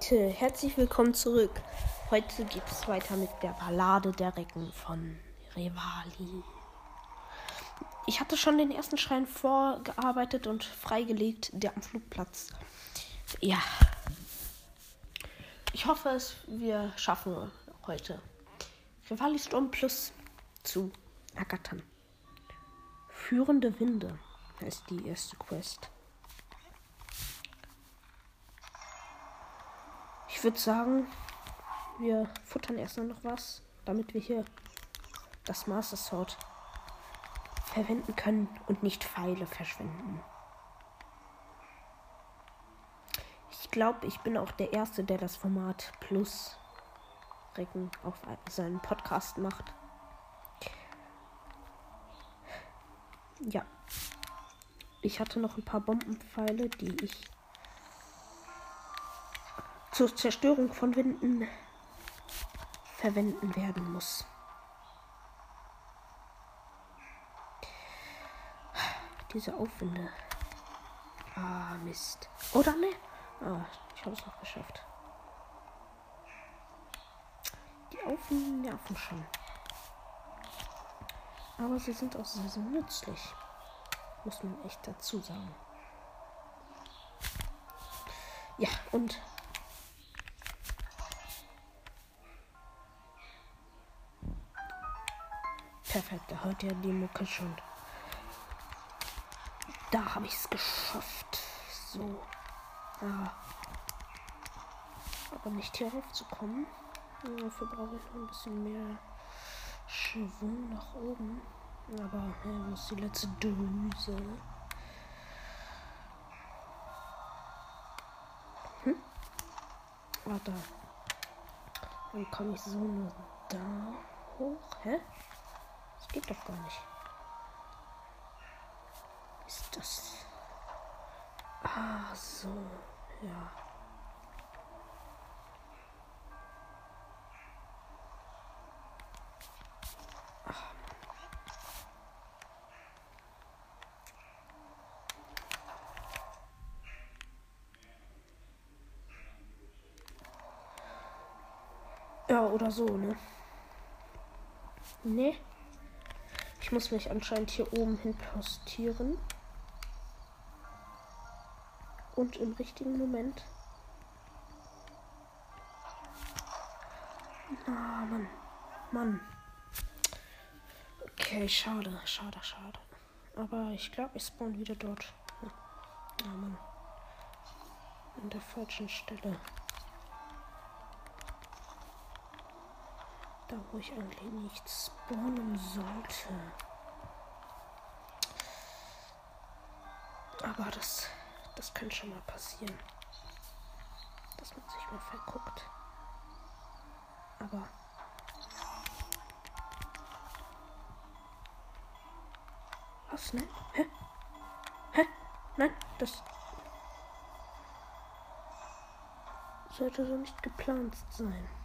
Leute, herzlich willkommen zurück. Heute geht es weiter mit der Ballade der Recken von Revali. Ich hatte schon den ersten Schrein vorgearbeitet und freigelegt, der am Flugplatz. Ja. Ich hoffe, es wir schaffen heute. Revali Sturm Plus zu ergattern. Führende Winde ist die erste Quest. Ich würde sagen, wir futtern erstmal noch was, damit wir hier das Master Sword verwenden können und nicht Pfeile verschwenden. Ich glaube, ich bin auch der Erste, der das Format Plus Recken auf seinen Podcast macht. Ja. Ich hatte noch ein paar Bombenpfeile, die ich zur Zerstörung von Winden verwenden werden muss. Diese Aufwinde. Ah, Mist. Oder ne? Ah, ich habe es noch geschafft. Die Aufwinde nerven schon. Aber sie sind auch sehr, sehr nützlich. Muss man echt dazu sagen. Ja, und Perfekt, da hört ja die Mucke schon. Da habe ich es geschafft. So. Ja. Aber nicht hier raufzukommen. Dafür brauche ich noch ein bisschen mehr Schwung nach oben. Aber wo ist die letzte Drüse? Hm? Ah, da. Dann komme ich so nur da hoch. Hä? Geht doch gar nicht. Ist das. Ah, so. Ja. Ja, oder so, ne? Ne? Ich muss mich anscheinend hier oben hin postieren. Und im richtigen Moment. Ah, Mann. Mann. Okay, schade, schade, schade. Aber ich glaube, ich spawn wieder dort. Ah, Mann. An der falschen Stelle. Da, wo ich eigentlich nicht spawnen sollte. Aber das, das könnte schon mal passieren. Dass man sich mal verguckt. Aber. Was? Nein? Hä? Hä? Nein, das. Sollte so nicht geplant sein.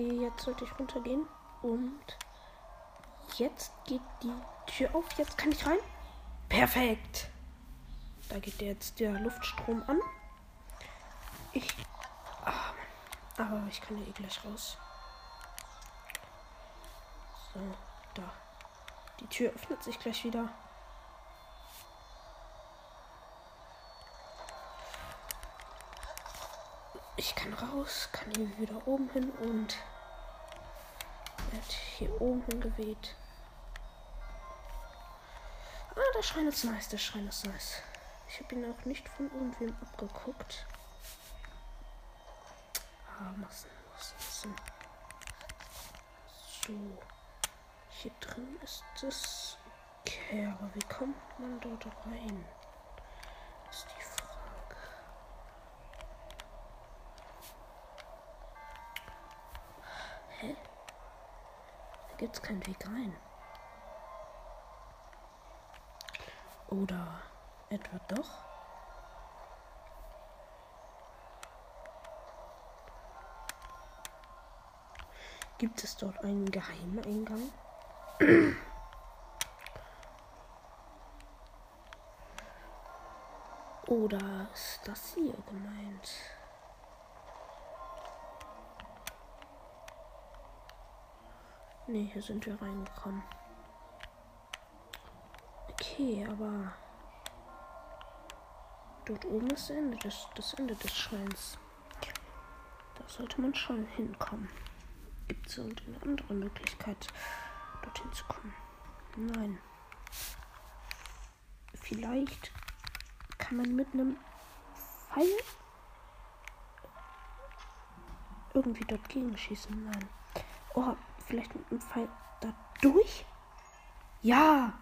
Okay, jetzt sollte ich runtergehen. Und jetzt geht die Tür auf. Jetzt kann ich rein. Perfekt. Da geht jetzt der Luftstrom an. Ich. Ah, aber ich kann ja eh gleich raus. So, da. Die Tür öffnet sich gleich wieder. Ich kann raus, kann hier wieder oben hin und wird hier oben hingeweht. Ah, der Schrein ist nice, der Schrein ist nice. Ich habe ihn auch nicht von irgendwem abgeguckt. Ah, Massen, Massen. So. Hier drin ist. Okay, aber wie kommt man dort rein? Gibt es keinen Weg rein. Oder etwa doch? Gibt es dort einen geheimen Eingang? Oder ist das hier gemeint? Ne, hier sind wir reingekommen. Okay, aber dort oben ist das Ende des, das Ende des Schreins. Da sollte man schon hinkommen. Gibt es irgendeine andere Möglichkeit, dorthin zu kommen? Nein. Vielleicht kann man mit einem Pfeil irgendwie dort gegenschießen. Nein. Oh, vielleicht mit einem Pfeil da durch? Ja,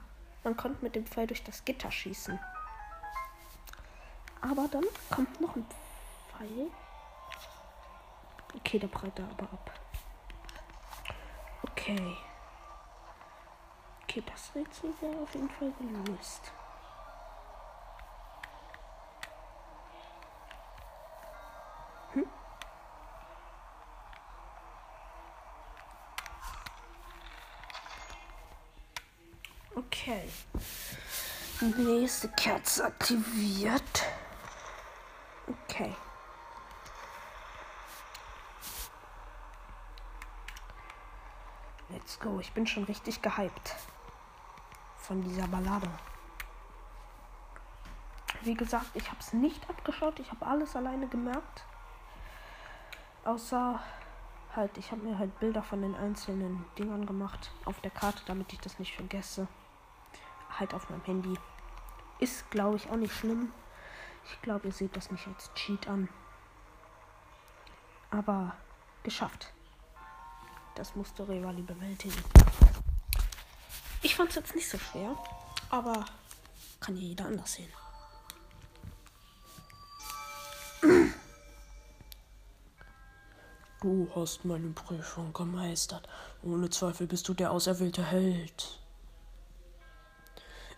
man konnte mit dem Pfeil durch das Gitter schießen. Aber dann kommt noch ein Pfeil. Okay, der da aber ab. Okay. Okay, das Rätsel wäre auf jeden Fall gelöst. Nächste Kerze aktiviert. Okay. Let's go. Ich bin schon richtig gehypt. Von dieser Ballade. Wie gesagt, ich habe es nicht abgeschaut. Ich habe alles alleine gemerkt. Außer halt, ich habe mir halt Bilder von den einzelnen Dingern gemacht auf der Karte, damit ich das nicht vergesse halt auf meinem Handy. Ist, glaube ich, auch nicht schlimm. Ich glaube, ihr seht das nicht als Cheat an. Aber geschafft. Das musste Revali bewältigen. Ich fand es jetzt nicht so schwer, aber kann ja jeder anders sehen. Du hast meine Prüfung gemeistert. Ohne Zweifel bist du der auserwählte Held.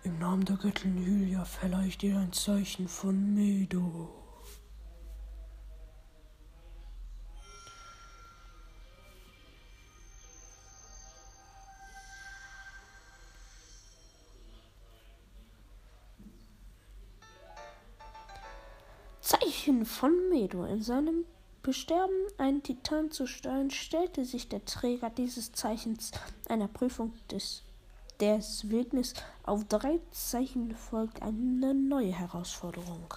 Im Namen der Göttin Hylia verleihe ich dir ein Zeichen von Medo. Zeichen von Medo. In seinem Besterben, einen Titan zu steuern, stellte sich der Träger dieses Zeichens einer Prüfung des des Wildnis auf drei Zeichen folgt eine neue Herausforderung.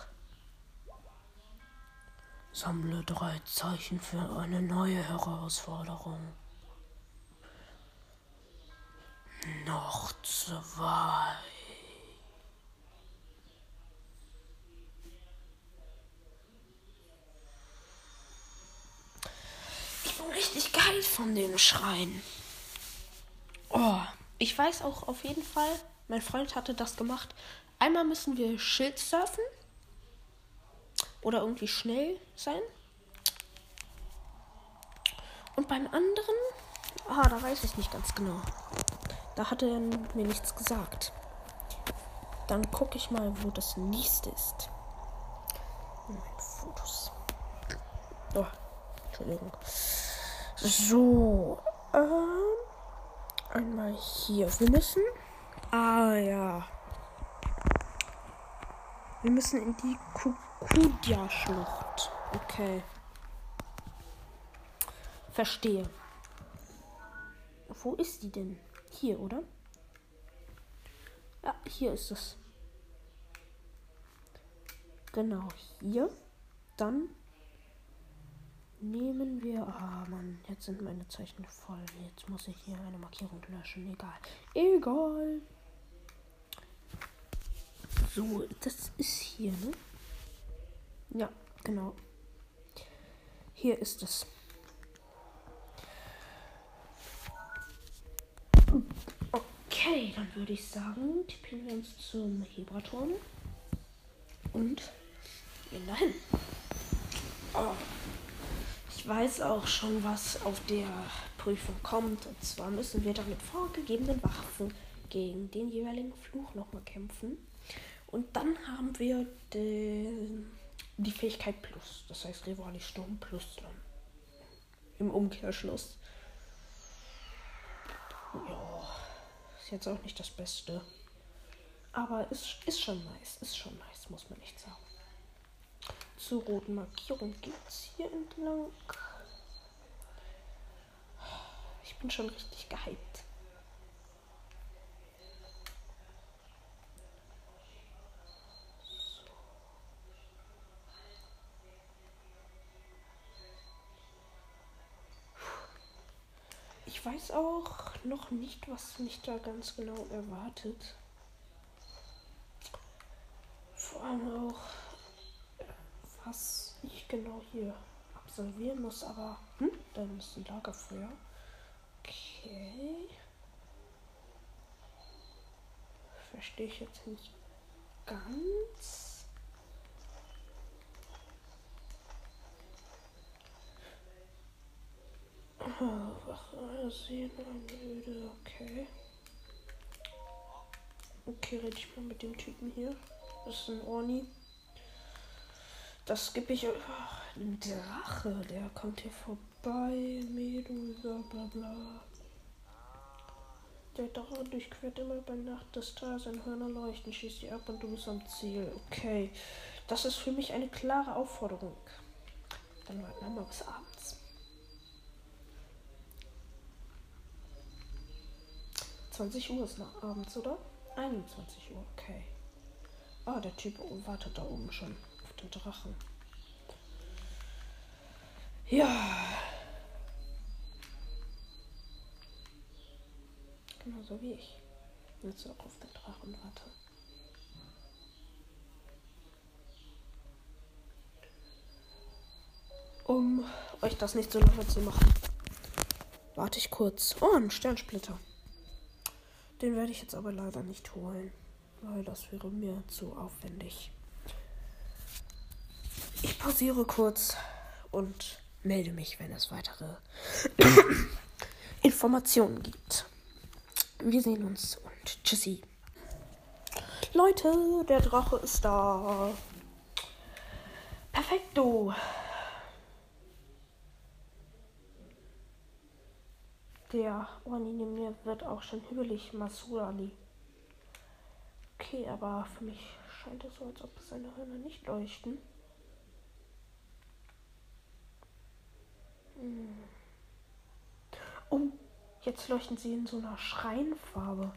Sammle drei Zeichen für eine neue Herausforderung. Noch zwei. Ich bin richtig geil von dem Schreien. Oh. Ich weiß auch auf jeden Fall, mein Freund hatte das gemacht. Einmal müssen wir Schild surfen. Oder irgendwie schnell sein. Und beim anderen, ah, da weiß ich nicht ganz genau. Da hat er mir nichts gesagt. Dann gucke ich mal, wo das nächste ist. Meine Fotos. Oh, Entschuldigung. So, ähm einmal hier. Wir müssen. Ah ja. Wir müssen in die Kukudia-Schlucht. Okay. Verstehe. Wo ist die denn? Hier, oder? Ja, hier ist es. Genau, hier. Dann Nehmen wir. Ah, Mann, jetzt sind meine Zeichen voll. Jetzt muss ich hier eine Markierung löschen. Egal. Egal. So, das ist hier, ne? Ja, genau. Hier ist es. Okay, dann würde ich sagen, tippen wir uns zum Hebraturm und gehen dahin. Oh Weiß auch schon, was auf der Prüfung kommt. Und zwar müssen wir dann mit vorgegebenen Waffen gegen den jeweiligen Fluch nochmal kämpfen. Und dann haben wir den, die Fähigkeit Plus. Das heißt Rivali Sturm Plus dann. Im Umkehrschluss. Ja, ist jetzt auch nicht das Beste. Aber ist, ist schon nice, ist schon nice, muss man nicht sagen. Zur roten Markierung geht's hier entlang. Ich bin schon richtig gehypt. Ich weiß auch noch nicht, was mich da ganz genau erwartet. Vor allem auch, was ich genau hier absolvieren muss. Aber, hm, dann ist ein Lagerfeuer. Okay. Verstehe ich jetzt nicht ganz. Oh, sehen müde, okay. Okay, rede ich mal mit dem Typen hier. Das ist ein Orni. Das gebe ich. Ach, ein Drache, der kommt hier vorbei. Medusa, bla bla. Der Drache durchquert immer bei Nacht das Tal, seine Hörner leuchten, schießt sie ab und du bist am Ziel. Okay. Das ist für mich eine klare Aufforderung. Dann warten wir mal bis abends. 20 Uhr ist noch abends, oder? 21 Uhr, okay. Ah, der Typ wartet da oben schon den Drachen. Ja. Genauso wie ich. Jetzt auch auf den Drachen warte. Um euch das nicht so lange zu machen, warte ich kurz. Oh, ein Sternsplitter. Den werde ich jetzt aber leider nicht holen, weil das wäre mir zu aufwendig. Pausiere kurz und melde mich, wenn es weitere Informationen gibt. Wir sehen uns und tschüssi. Leute, der Drache ist da. Perfekto. Der Oni neben mir wird auch schon hügelig, Masur Ali. Okay, aber für mich scheint es so, als ob seine Hörner nicht leuchten. Oh, jetzt leuchten sie in so einer Schreinfarbe.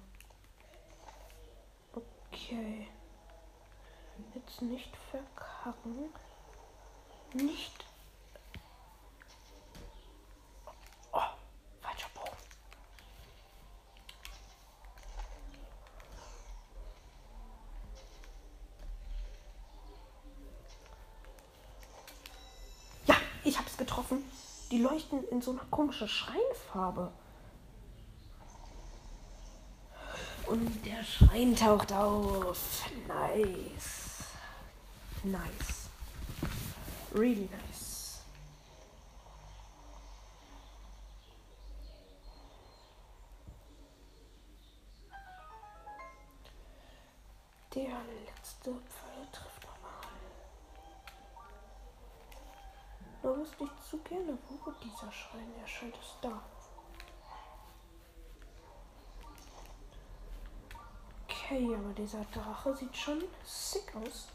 Okay. Jetzt nicht verkacken. Nicht getroffen. Die leuchten in so einer komischen Schreinfarbe. Und der Schrein taucht auf. Nice. Nice. Really nice. Der letzte Pfeil trifft Nur wüsste ich zu gerne, wo dieser Schrein erscheint. Ist da. Okay, aber dieser Drache sieht schon sick aus.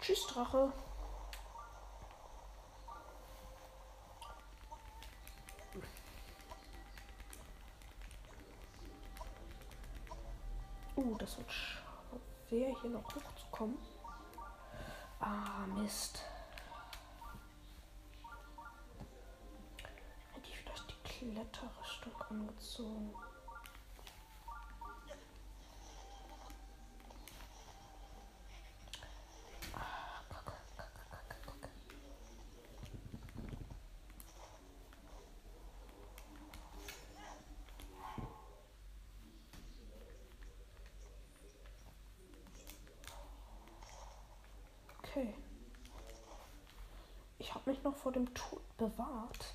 Tschüss, Drache. Uh, das wird schwer, hier noch hochzukommen. Ah, Mist. Hätte ich vielleicht die Kletterrüstung angezogen. Okay. Mich noch vor dem Tod bewahrt.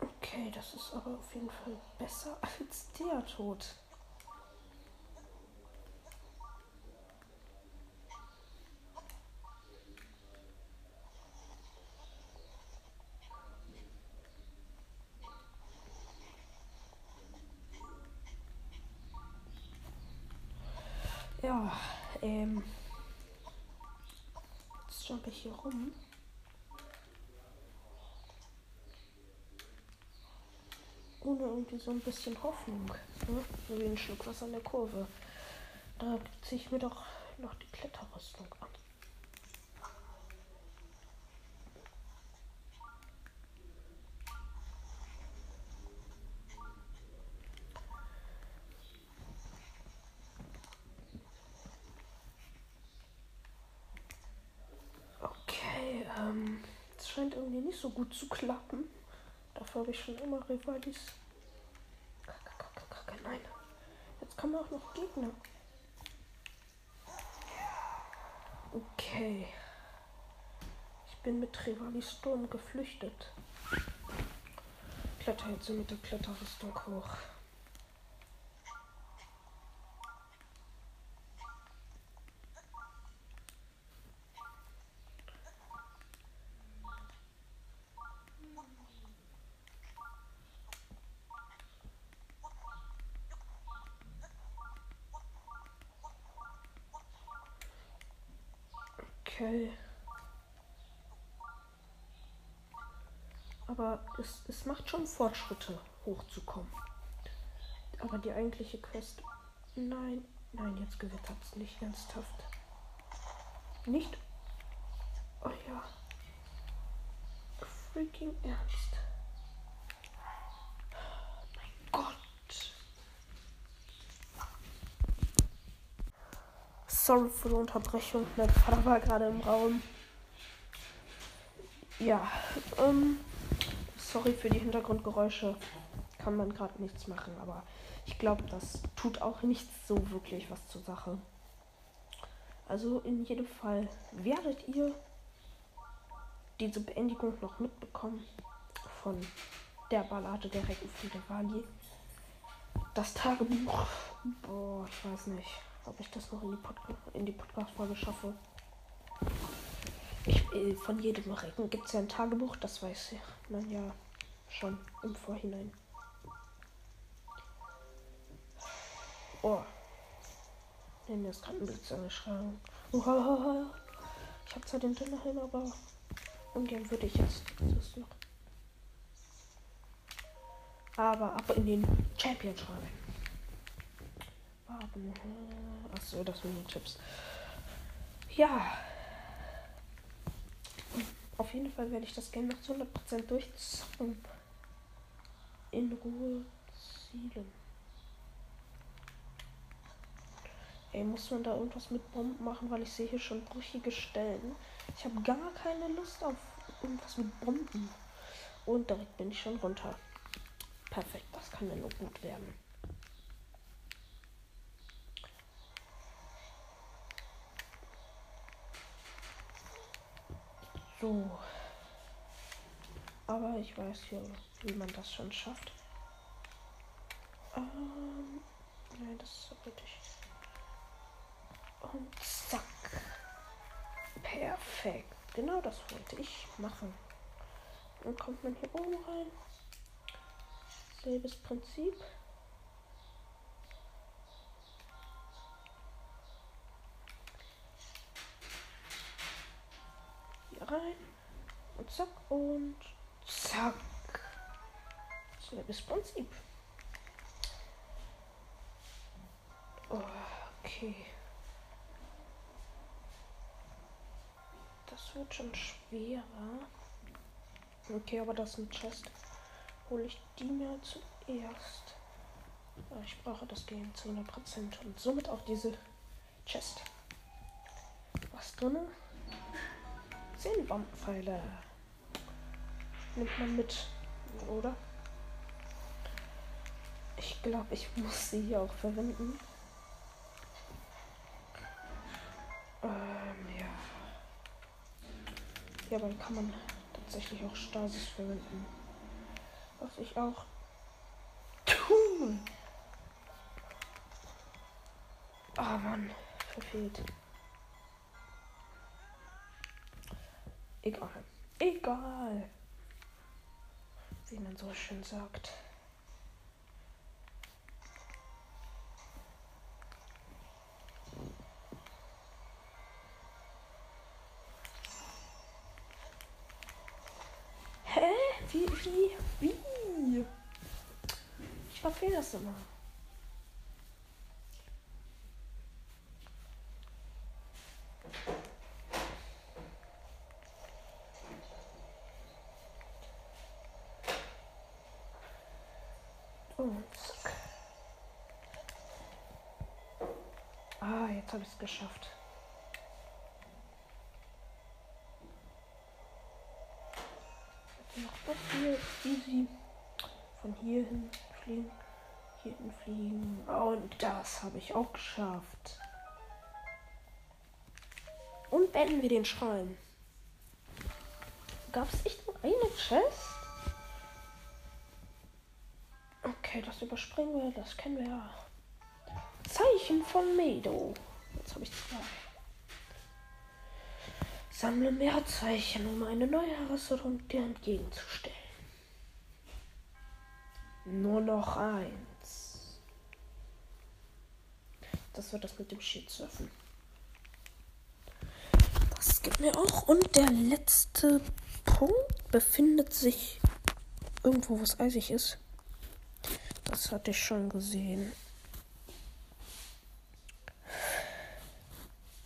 Okay, das ist aber auf jeden Fall besser als der Tod. Ja, ähm. Jetzt jump ich hier rum. Ohne irgendwie so ein bisschen Hoffnung. Ne? So wie ein Schluck Wasser an der Kurve. Da ziehe ich mir doch noch die Kletterrüstung an. Okay, ähm, es scheint irgendwie nicht so gut zu klappen. Dafür habe ich schon immer Rivalis. Nein. Jetzt kommen auch noch Gegner. Okay. Ich bin mit Rivalis Sturm geflüchtet. Kletter jetzt so mit der Kletterrüstung hoch. Okay. Aber es, es macht schon Fortschritte, hochzukommen. Aber die eigentliche Quest. Nein, nein, jetzt gewittert es nicht ernsthaft. Nicht. Oh ja. Freaking ernst. Mein Gott. Sorry für die Unterbrechung. Mein Vater war gerade im Raum. Ja, ähm, sorry für die Hintergrundgeräusche. Kann man gerade nichts machen, aber ich glaube, das tut auch nicht so wirklich was zur Sache. Also in jedem Fall werdet ihr diese Beendigung noch mitbekommen von der Ballade der Reckenfriede Wali. Das Tagebuch. Boah, ich weiß nicht, ob ich das noch in die, Podca die Podcast-Folge schaffe. Ich, äh, von jedem Recken gibt es ja ein Tagebuch, das weiß man ja schon im Vorhinein. Oh. Ist gerade ein Blitz angeschlagen. Uhaha. Ich habe zwar den Dünnerhelm, aber ungern würde ich jetzt das noch. Aber ab in den Champion schreiben. Warten. Achso, das sind die Chips. Ja. Auf jeden Fall werde ich das Game noch zu 100% durchzocken. In Ruhe zielen. Ey, muss man da irgendwas mit Bomben machen, weil ich sehe hier schon brüchige Stellen. Ich habe gar keine Lust auf irgendwas mit Bomben. Und direkt bin ich schon runter. Perfekt, das kann ja nur gut werden. So. Aber ich weiß ja, wie man das schon schafft. Ähm, nein, das ist wirklich. Und zack. Perfekt. Genau das wollte ich machen. Dann kommt man hier oben rein. Selbes Prinzip. Hier rein. Und zack und zack. Selbes Prinzip. Oh, okay. Das wird schon schwerer. Okay, aber das ist ein Chest. Hole ich die mir zuerst. Ich brauche das Game zu 100% und somit auch diese Chest. Was drin? 10 Bombenpfeile. Nimmt man mit, oder? Ich glaube, ich muss sie hier auch verwenden. Ähm, ja. Ja, dann kann man tatsächlich auch Stasis verwenden. Was ich auch tun. Ah, oh, Mann. Verfehlt. Egal. Egal. Wie man so schön sagt. Wie? Wie? Ich verfehle das immer. Und. Ah, jetzt habe ich es geschafft. Noch das hier easy. Von hier hin fliegen. Hin fliegen. Und das habe ich auch geschafft. Und beenden wir den Schrein. Gab es echt nur eine Chest? Okay, das überspringen wir. Das kennen wir ja. Zeichen von Medo. Jetzt habe ich zwei. Sammle mehr Zeichen, um eine neue Herausforderung dir entgegenzustellen. Nur noch eins. Das wird das mit dem Shitsurfen. Das gibt mir auch. Und der letzte Punkt befindet sich irgendwo, wo es eisig ist. Das hatte ich schon gesehen.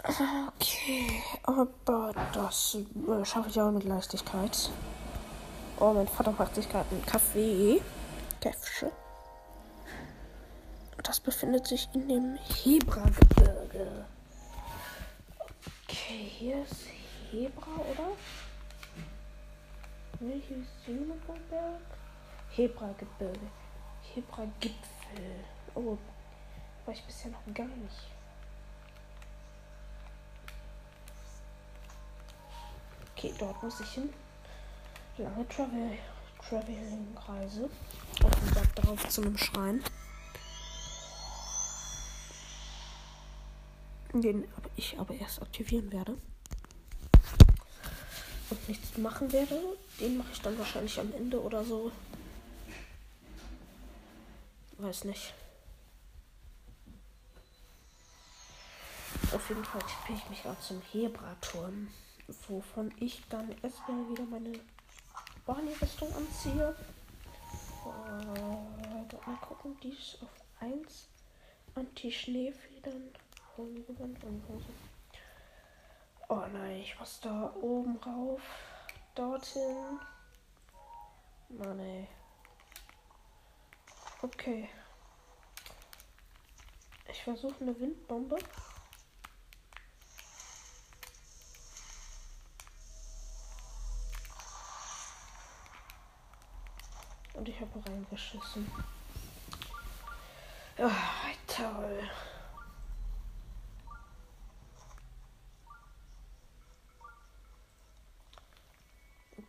Okay, aber das äh, schaffe ich auch mit Leichtigkeit. Oh, mein Vater macht sich gerade einen Kaffee. Käffsche. Das befindet sich in dem Hebra-Gebirge. Okay, hier ist Hebra, oder? Nee, hier ist Juniperberg. Hebra-Gebirge. Hebra-Gipfel. Oh, war ich bisher noch gar nicht. Okay, dort muss ich hin. Lange Travel Traveling-Reise. Und dann darauf zu einem Schrein. Den ich aber erst aktivieren werde. Und nichts machen werde. Den mache ich dann wahrscheinlich am Ende oder so. Weiß nicht. Auf jeden Fall spiele ich mich gerade zum Hebra-Turm wovon ich dann erstmal wieder meine Barney-Rüstung anziehe. Und mal gucken, die ist auf 1. Anti-Schneefedern. Oh nein, ich muss da oben rauf. Dorthin. Mann ey. Okay. Ich versuche eine Windbombe. Und ich habe reingeschissen. Oh, toll.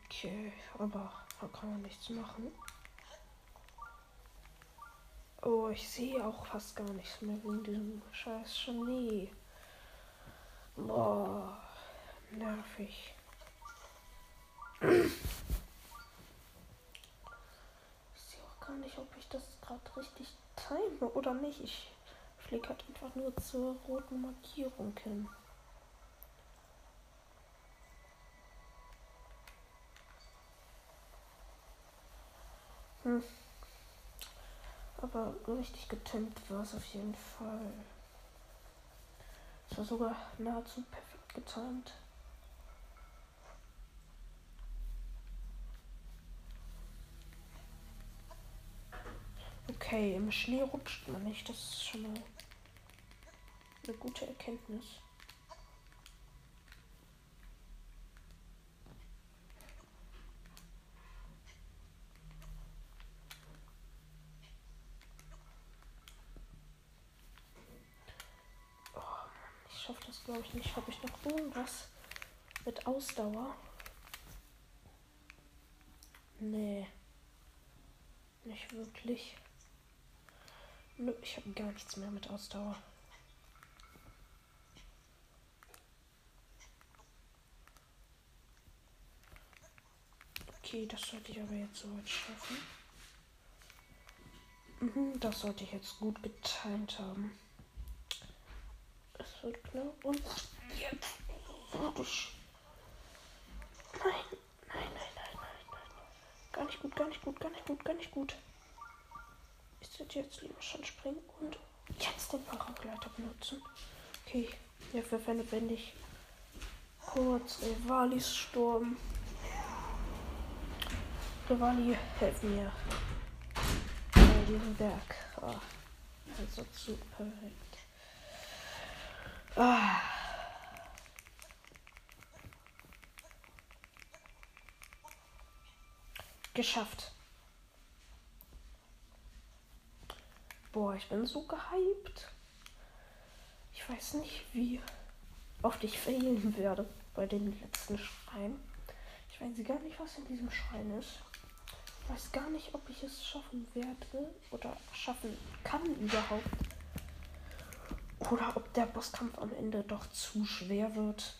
Okay, aber da kann man nichts machen. Oh, ich sehe auch fast gar nichts mehr wegen diesem scheiß Schnee. Boah, nervig. gar nicht, ob ich das gerade richtig time oder nicht. Ich fliege halt einfach nur zur roten Markierung hin. Hm. Aber richtig getimt war es auf jeden Fall. Es war sogar nahezu perfekt getimt. Okay, im Schnee rutscht man nicht. Das ist schon mal eine gute Erkenntnis. Oh Mann, ich schaffe das glaube ich nicht. Habe ich noch irgendwas mit Ausdauer? Nee. Nicht wirklich. Nö, ich habe gar nichts mehr mit Ausdauer. Okay, das sollte ich aber jetzt soweit schaffen. Mhm, das sollte ich jetzt gut getimt haben. Wird klar. Und jetzt. Fertig. Nein, nein, nein, nein, nein, nein. nicht gut, gar nicht gut, gar nicht gut, gar nicht gut. Ich sollte jetzt lieber schon springen und jetzt den Paragleiter benutzen. Okay, ja, verwendet, wenn ich kurz Rivalis Sturm. Rivali, helf mir. Bei diesem Berg. Oh, also zu perfekt. Ah. Geschafft. Boah, ich bin so gehypt. Ich weiß nicht, wie oft ich failen werde bei den letzten Schreien. Ich weiß gar nicht, was in diesem Schrein ist. Ich weiß gar nicht, ob ich es schaffen werde oder schaffen kann überhaupt. Oder ob der Bosskampf am Ende doch zu schwer wird.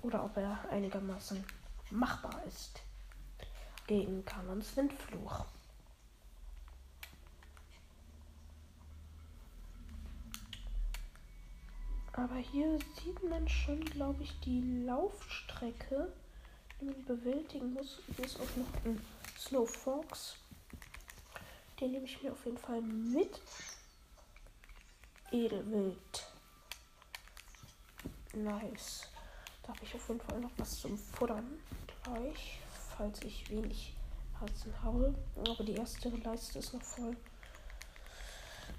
Oder ob er einigermaßen machbar ist gegen Kanons Windfluch. Aber hier sieht man schon, glaube ich, die Laufstrecke, die man bewältigen muss. Hier ist auch noch ein Snow Fox. Den nehme ich mir auf jeden Fall mit. Edelwild. Nice. Da habe ich auf jeden Fall noch was zum Futtern gleich falls ich wenig Herzen habe. Aber die erste Leiste ist noch voll.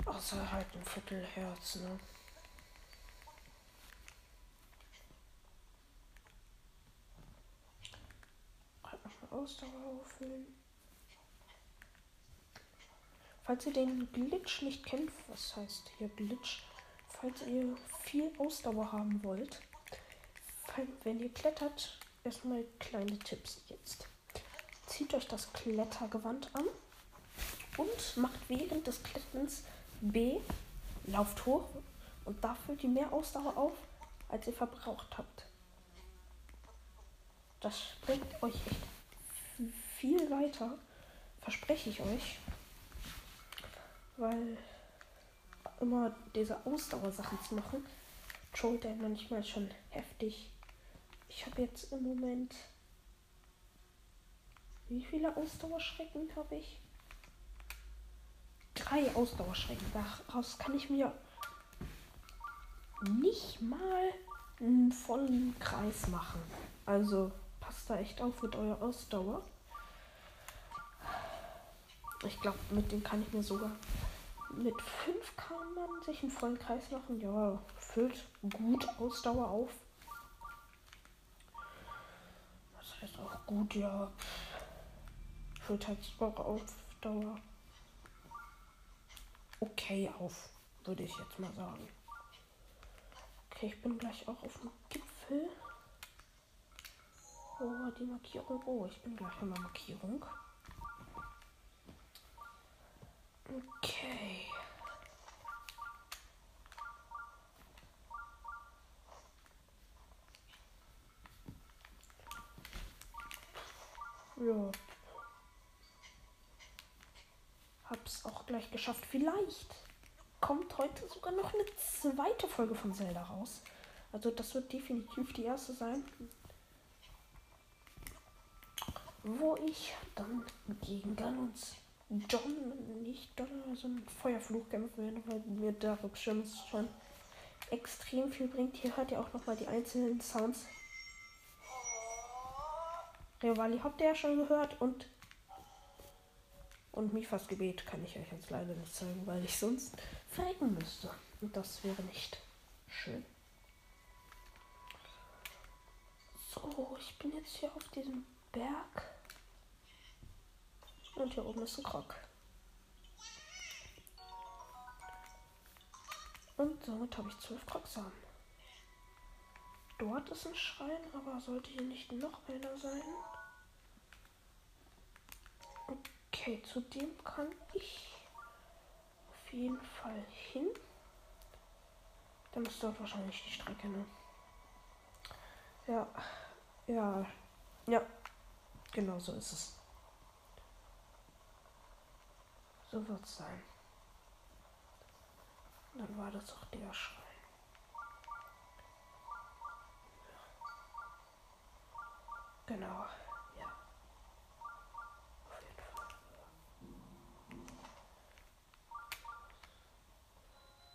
Außer halt ein Viertel Herz, ne? Halt nochmal Ausdauer auffüllen. Falls ihr den Glitch nicht kennt, was heißt hier Glitch? Falls ihr viel Ausdauer haben wollt, wenn ihr klettert, erstmal kleine Tipps jetzt. Zieht euch das Klettergewand an und macht während des Kletterns B, lauft hoch und da füllt ihr mehr Ausdauer auf, als ihr verbraucht habt. Das bringt euch echt viel weiter, verspreche ich euch. Weil immer diese Ausdauersachen zu machen, trollt er manchmal schon heftig. Ich habe jetzt im Moment. Wie viele Ausdauerschrecken habe ich? Drei Ausdauerschrecken. Daraus kann ich mir nicht mal einen vollen Kreis machen. Also passt da echt auf mit eurer Ausdauer. Ich glaube, mit dem kann ich mir sogar. Mit 5 kann man sich einen vollen Kreis machen. Ja, füllt gut Ausdauer auf. ist auch gut, ja. Füllt halt eure Ausdauer okay auf, würde ich jetzt mal sagen. Okay, ich bin gleich auch auf dem Gipfel. Oh, die Markierung. Oh, ich bin gleich in der Markierung. Okay. Ja. Hab's auch gleich geschafft. Vielleicht kommt heute sogar noch eine zweite Folge von Zelda raus. Also das wird definitiv die erste sein. Wo ich dann gegen Ganons John, nicht John, sondern Feuerfluch kämpfen werde, weil mir der Rückschirm schon extrem viel bringt. Hier hört ihr auch noch mal die einzelnen Sounds Revali habt ihr ja schon gehört und und Mifas Gebet kann ich euch jetzt leider nicht zeigen, weil ich sonst verrecken müsste. Und das wäre nicht schön. So, ich bin jetzt hier auf diesem Berg. Und hier oben ist ein Krog. Und somit habe ich zwölf Krogsamen. Dort ist ein Schrein, aber sollte hier nicht noch einer sein? Okay, zu dem kann ich auf jeden Fall hin. Dann ist dort wahrscheinlich die Strecke, ne? Ja, ja, ja, genau so ist es. So wird es sein. Dann war das auch der Schrein. Genau. Ja. Auf jeden Fall.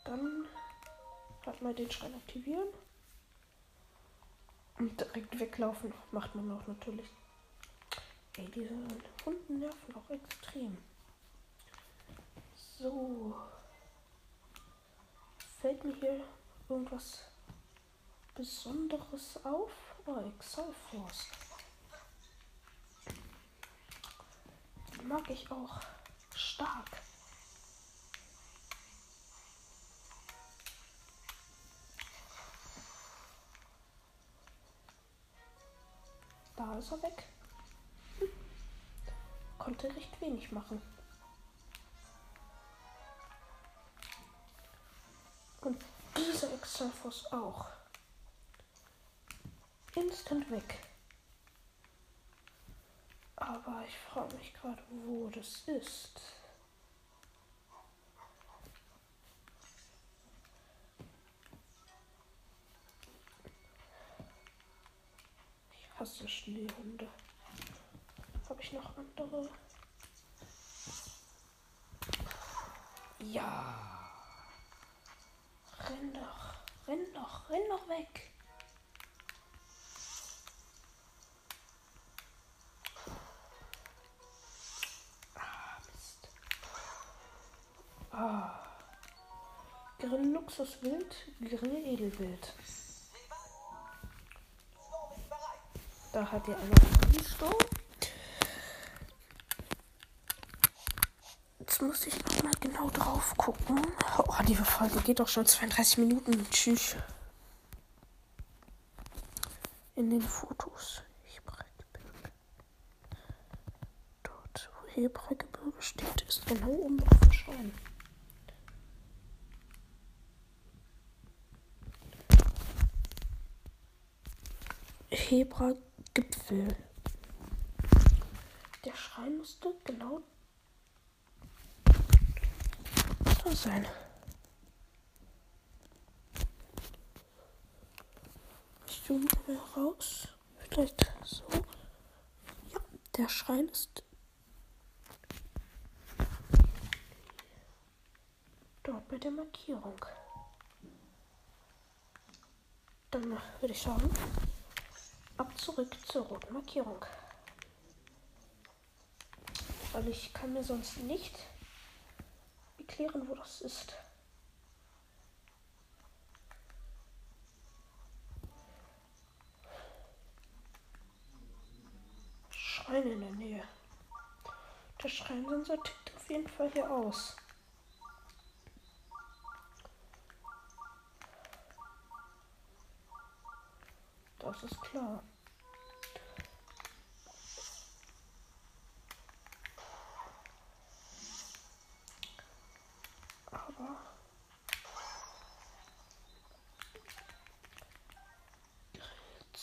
Dann hat man den Schrein aktivieren. Und direkt weglaufen macht man auch natürlich. Ey, diese Hunden nerven auch extrem. So. Fällt mir hier irgendwas Besonderes auf? Oh, Excel Force. Mag ich auch stark. Da ist er weg. Hm. Konnte recht wenig machen. Exalfos auch. Instant weg. Aber ich frage mich gerade, wo das ist. Ich hasse Schneehunde. Habe ich noch andere? Ja. Doch, renn doch, renn doch weg. Ah, Mist. Ah. Grill Luxuswild, Grill Edelwild. Da hat ihr einer Sturm. Jetzt muss ich noch mal genau drauf gucken. Oh, die Folge geht doch schon 32 Minuten. Tschüss. In den Fotos. Hebreigebirge. Dort, wo Hebreigebirge steht, ist genau dem Schrein. Hebra-Gipfel. Der Schrein musste genau da sein. Ich zoome mal raus. Vielleicht so. Ja, der Schrein ist dort bei der Markierung. Dann würde ich sagen, ab zurück zur roten Markierung. Weil ich kann mir sonst nicht erklären, wo das ist. Schrein in der Nähe. Der Schreinsensor tickt auf jeden Fall hier aus. Das ist klar.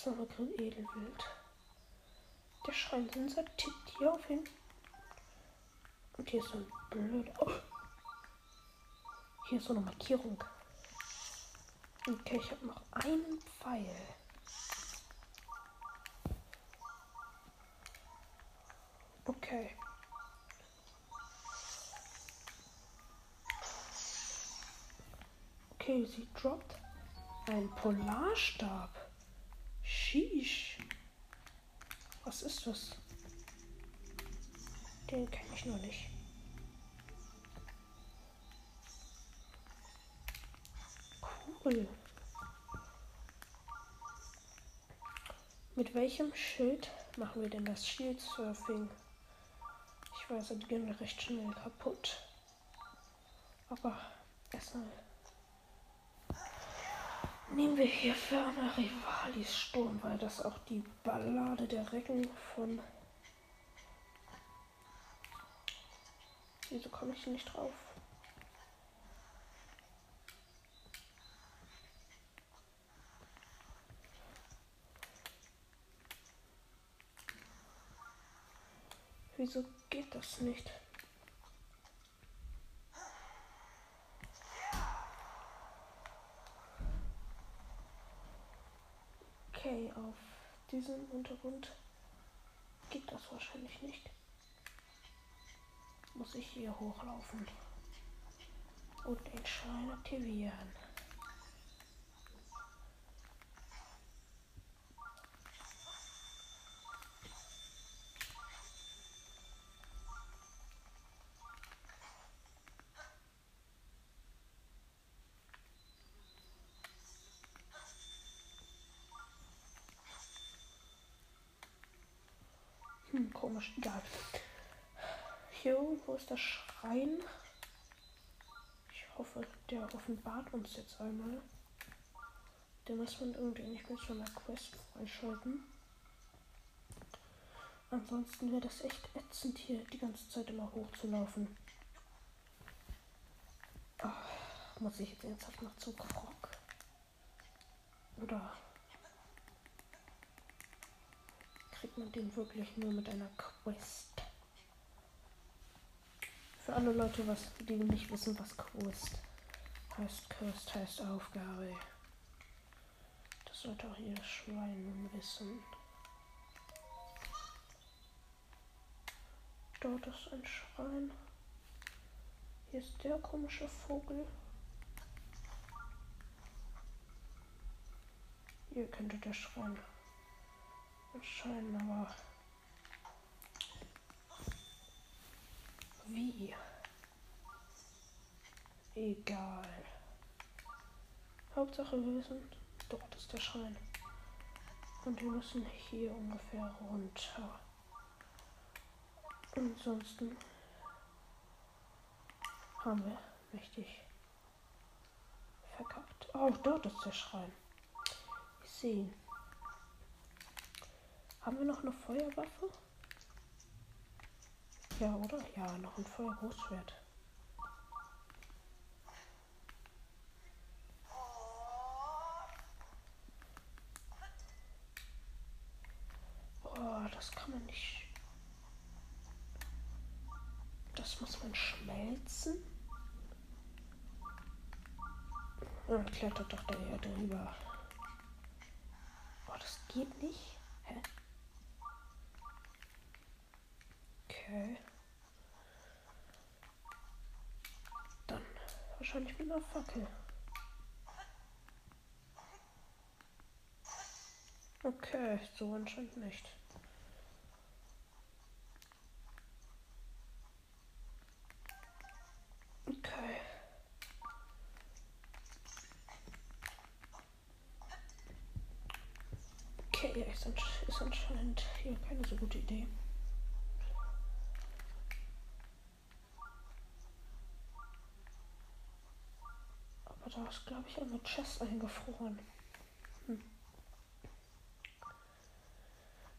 Sommergrill Edelwild. Der Schreinsensor tippt hier auf hin. Und hier ist so ein blöd. Oh. Hier ist so eine Markierung. Okay, ich habe noch einen Pfeil. Okay. Okay, sie droppt einen Polarstab. Sheesh. Was ist das? Den kenne ich noch nicht. Cool. Mit welchem Schild machen wir denn das Shield Surfing? Ich weiß, die gehen recht schnell kaputt. Aber erstmal nehmen wir hier Ferner Rivalis Sturm, weil das auch die Ballade der Recken von. Wieso komme ich nicht drauf? Wieso geht das nicht? Okay, auf diesem Untergrund geht das wahrscheinlich nicht. Muss ich hier hochlaufen und den Schein aktivieren. Hm, komisch, egal. Hier irgendwo ist der Schrein. Ich hoffe, der offenbart uns jetzt einmal. Den muss man irgendwie nicht mit so einer Quest freischalten. Ansonsten wäre das echt ätzend, hier die ganze Zeit immer hochzulaufen. Oh, muss ich jetzt ernsthaft noch zu Krog? Oder man den wirklich nur mit einer Quest? Für alle Leute, was, die nicht wissen, was Quest heißt. Quest heißt Aufgabe. Das sollte auch jedes Schwein wissen. Dort ist ein Schrein. Hier ist der komische Vogel. Hier könnte der Schrein erscheinen, aber wie? Egal. Hauptsache wir sind dort ist der Schrein. Und wir müssen hier ungefähr runter. Ansonsten haben wir richtig verkackt. Oh, dort ist der Schrein. Ich sehe ihn. Haben wir noch eine Feuerwaffe? Ja, oder? Ja, noch ein Feuergroßschwert. Oh, das kann man nicht. Das muss man schmelzen. Ja, klettert doch da ja drüber. Oh, das geht nicht. Hä? Okay. Dann wahrscheinlich mit einer Fackel. Okay, so anscheinend nicht. Okay. Okay, ist, ist anscheinend hier keine so gute Idee. Da ist, glaube ich, eine Chest eingefroren. Hm.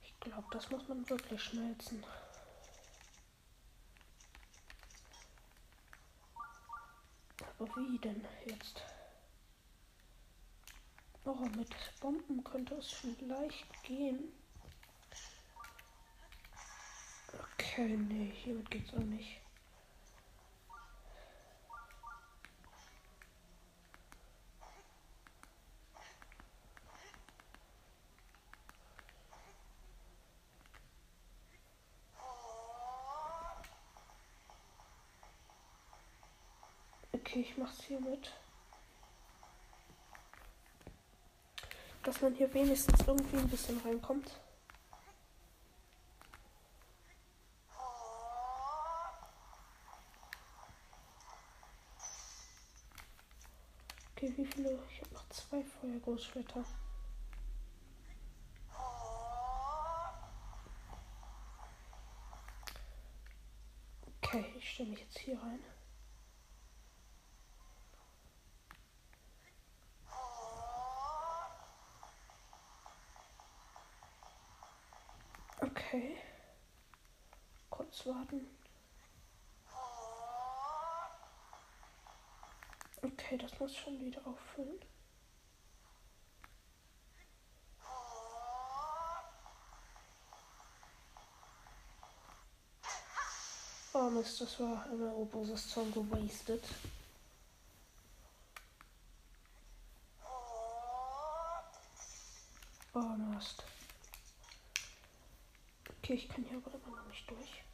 Ich glaube, das muss man wirklich schmelzen. Aber wie denn jetzt? Oh, mit Bomben könnte es vielleicht gehen. Okay, nee, hiermit geht's auch nicht. Okay, ich mach's hier mit. Dass man hier wenigstens irgendwie ein bisschen reinkommt. Okay, wie viele? Ich habe noch zwei Feuergroßschwerter. Okay, ich stelle mich jetzt hier rein. Okay. Kurz warten. Okay, das muss schon wieder auffüllen. Oh Mist, das war eine Obosis Song gewastet. Oh Mist. Okay, ich kann hier aber immer noch nicht durch.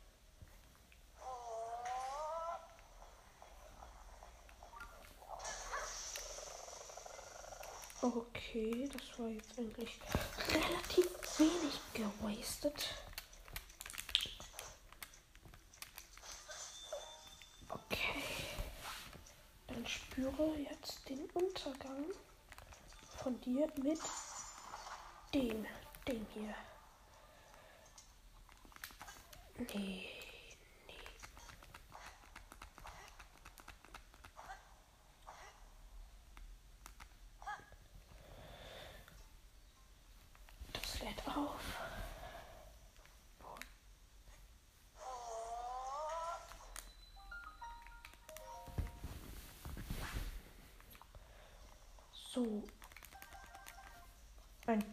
Okay, das war jetzt eigentlich relativ wenig gewastet. Okay. Dann spüre jetzt den Untergang von dir mit dem, dem hier. Nee.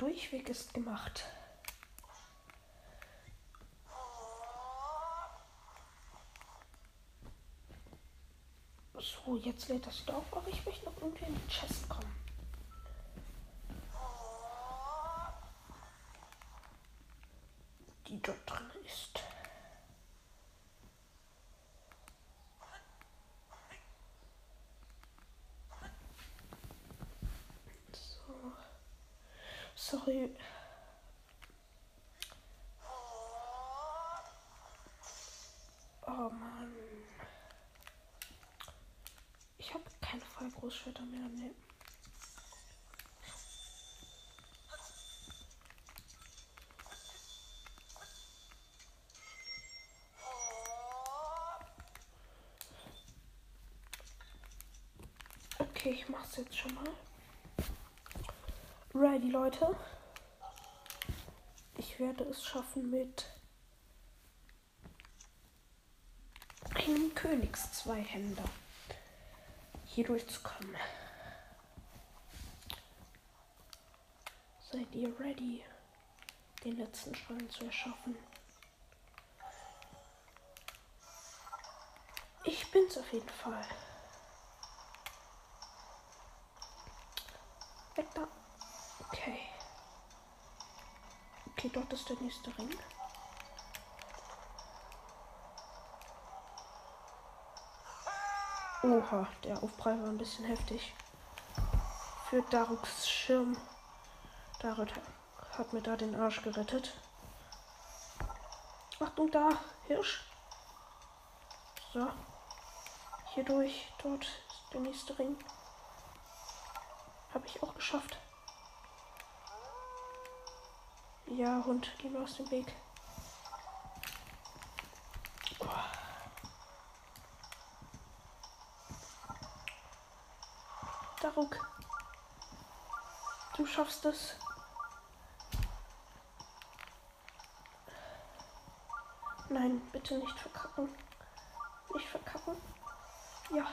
Durchweg ist gemacht. So, jetzt lädt das wieder auf, aber ich möchte noch irgendwie in die Chest kommen. Die dort drin ist. So. Sorry. Oh Mann. Ich habe keine Fallgroßschwerter mehr. Nee. Okay, ich mach's jetzt schon mal. Ready, Leute. Ich werde es schaffen mit einem Königszweihänder hier durchzukommen. Seid ihr ready, den letzten Schrein zu erschaffen? Ich bin's auf jeden Fall. Weg da. Okay. Okay, dort ist der nächste Ring. Oha, der Aufprall war ein bisschen heftig. Für Daruks Schirm. Darut hat mir da den Arsch gerettet. Achtung da, Hirsch. So. Hier durch. Dort ist der nächste Ring. Habe ich auch geschafft. Ja, Hund, geh mir aus dem Weg. Daruk. Du schaffst es. Nein, bitte nicht verkacken. Nicht verkacken. Ja.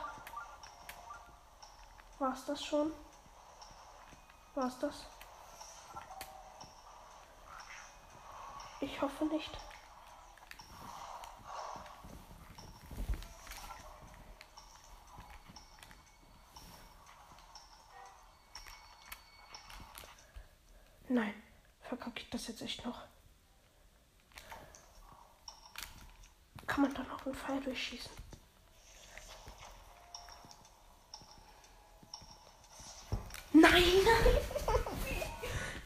War's das schon? War's das? Ich hoffe nicht. Nein, verkacke ich das jetzt echt noch? Kann man da noch einen Pfeil durchschießen? Nein, nein!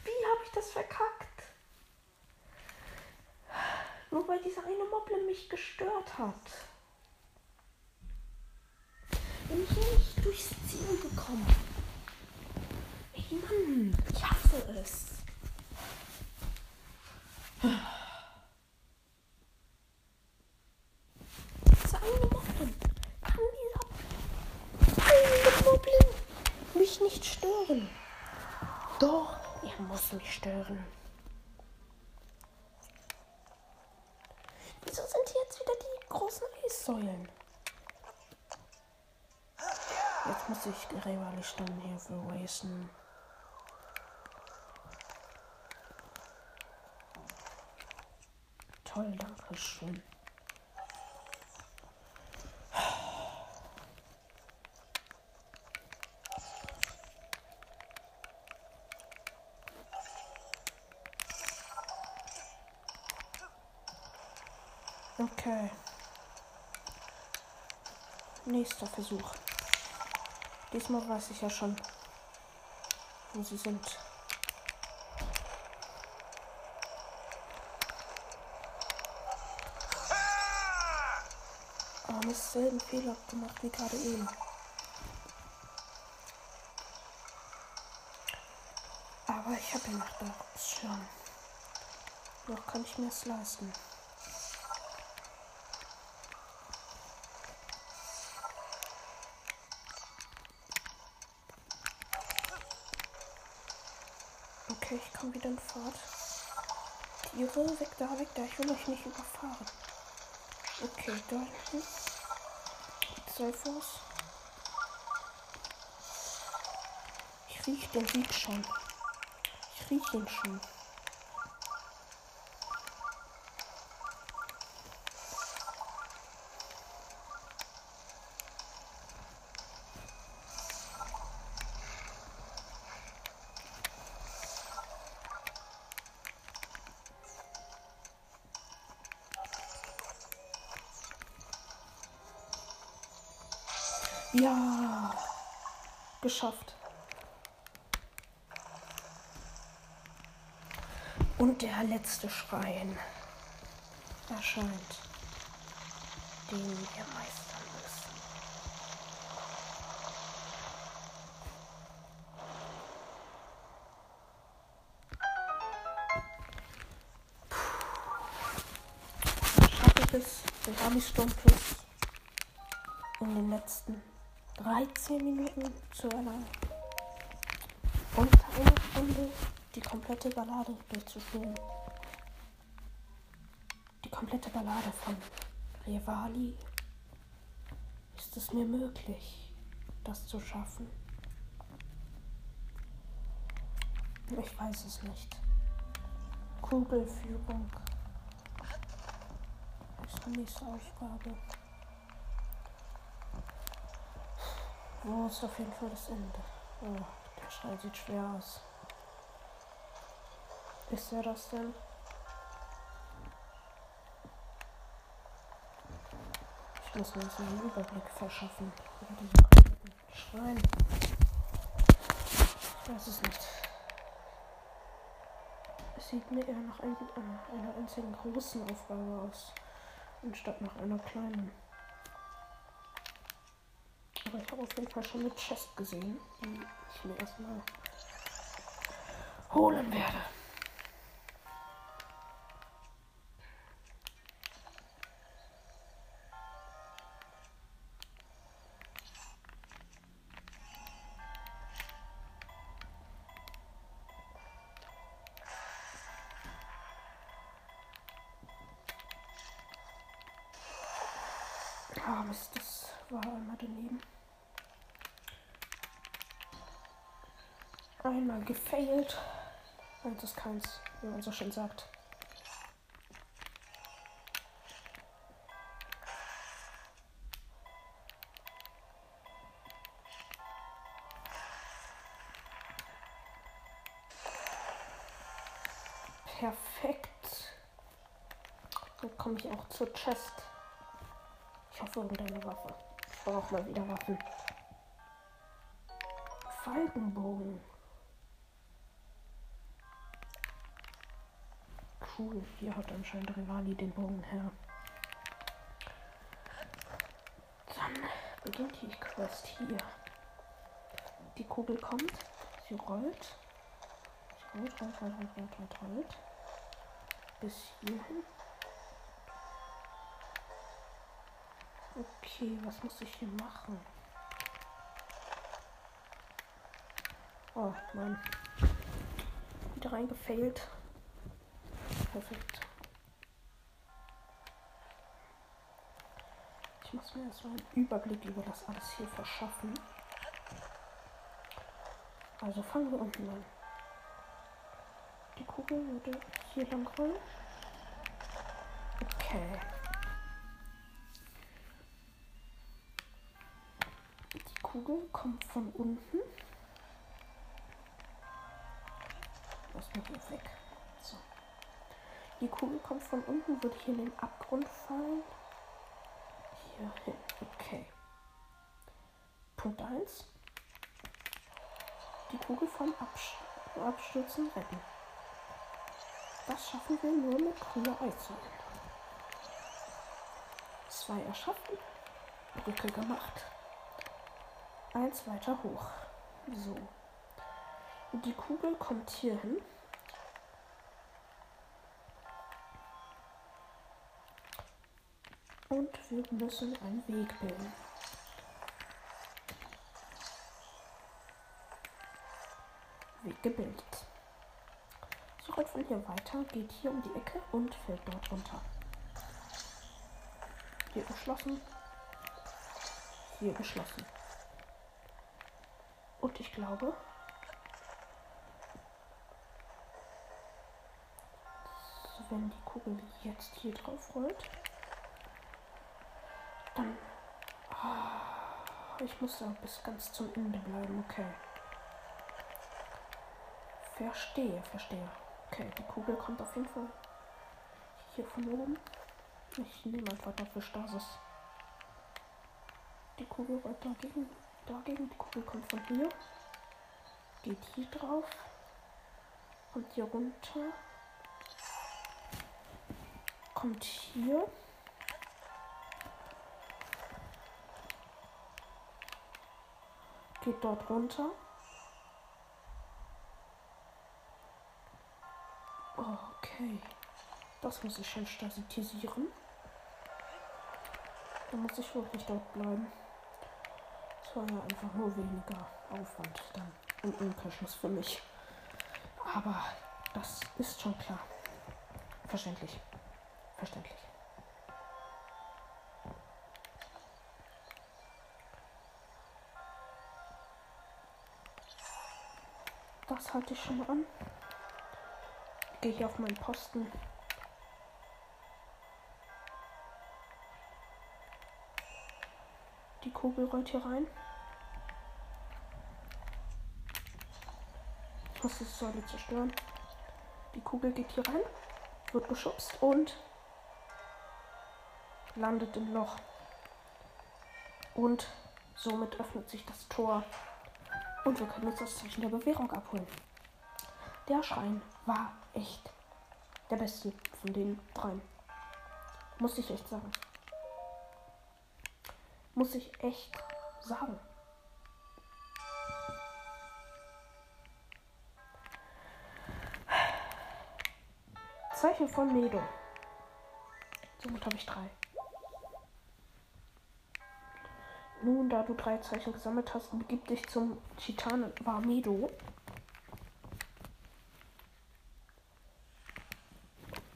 Wie habe ich das verkackt? Nur weil dieser eine Moblin mich gestört hat. Bin ich nicht durchs Ziel gekommen. Ey Mann, ich hasse es. Dieser eine Moblin. Kann dieser eine Moblin mich nicht stören? Doch, er muss mich stören. Wieso sind hier jetzt wieder die Eissäulen? Jetzt muss ich Gräberlicht dann hierfür wasten. Toll, danke schön. Okay. Nächster Versuch. Diesmal weiß ich ja schon, wo sie sind. Aber Mist, selben Fehler gemacht wie gerade eben. Aber ich habe ja noch schon. Noch kann ich mir es leisten. Okay, ich komme wieder in Fahrt. Tiere, weg da, weg da. Ich will euch nicht überfahren. Okay, da hinten. Zwei Fuß. Ich rieche den Sieg schon. Ich rieche ihn schon. Geschafft. Und der letzte Schrein erscheint, den wir meistern müssen. Schaffe es, den Ami-Sturmfluss in den letzten 13 Minuten zu erlangen. Und eine Stunde die komplette Ballade durchzuspielen. Die komplette Ballade von Revali. Ist es mir möglich, das zu schaffen? Ich weiß es nicht. Kugelführung ist die nächste Aufgabe. Wo ist auf jeden Fall das Ende? Oh, der Schrei sieht schwer aus. Ist er das denn? Ich muss mir jetzt einen Überblick verschaffen über diesen Schrein. Ich weiß es nicht. Es sieht mir eher nach ein, einer einzigen großen Aufgabe aus, anstatt nach einer kleinen. Aber ich habe auf jeden Fall schon eine Chest gesehen, die ich mir erstmal holen werde. Einmal gefailt. Und das keins, wie man so schön sagt. Perfekt. Dann komme ich auch zur Chest. Ich hoffe, irgendeine Waffe. Ich brauche mal wieder Waffen. Falkenbogen. Cool. Hier hat anscheinend Rivali den Bogen her. Dann beginnt die Quest hier. Die Kugel kommt. Sie rollt. Sie rollt, rollt, rollt, rollt, rollt, rollt. Bis hierhin. Okay, was muss ich hier machen? Oh Mann. Wieder reingefailt. Perfekt. Ich muss mir erstmal einen Überblick über das alles hier verschaffen. Also fangen wir unten an. Die Kugel würde hier lang rollen. Okay. Die Kugel kommt von unten. Die Kugel kommt von unten, wird hier in den Abgrund fallen. Hier hin. Okay. Punkt 1. Die Kugel vom Absch Abstürzen retten. Das schaffen wir nur mit grüner Eizellen. Zwei erschaffen. Brücke gemacht. Eins weiter hoch. So. Die Kugel kommt hier hin. Wir müssen einen Weg bilden. Weg gebildet. So rollt von hier weiter, geht hier um die Ecke und fällt dort runter. Hier geschlossen. Hier geschlossen. Und ich glaube, wenn die Kugel jetzt hier drauf rollt, ich muss da bis ganz zum Ende bleiben, okay. Verstehe, verstehe. Okay, die Kugel kommt auf jeden Fall hier von oben. Ich nehme einfach dafür Stasis. Die Kugel rollt dagegen. Dagegen. Die Kugel kommt von hier. Geht hier drauf. Kommt hier runter. Kommt hier. Geht dort runter. Okay. Das muss ich schön stasitisieren. Da muss ich wirklich dort bleiben. Das war ja einfach nur weniger Aufwand dann und Umkehrschluss für mich. Aber das ist schon klar. Verständlich. Verständlich. Das halte ich schon mal an. Gehe hier auf meinen Posten. Die Kugel rollt hier rein. Muss die Säule zerstören. Die Kugel geht hier rein, wird geschubst und landet im Loch. Und somit öffnet sich das Tor. Und wir können uns das Zeichen der Bewährung abholen. Der Schrein war echt der beste von den dreien. Muss ich echt sagen. Muss ich echt sagen. Zeichen von Medo. Somit habe ich drei. Nun, da du drei Zeichen gesammelt hast, begib dich zum Titan Varmedo.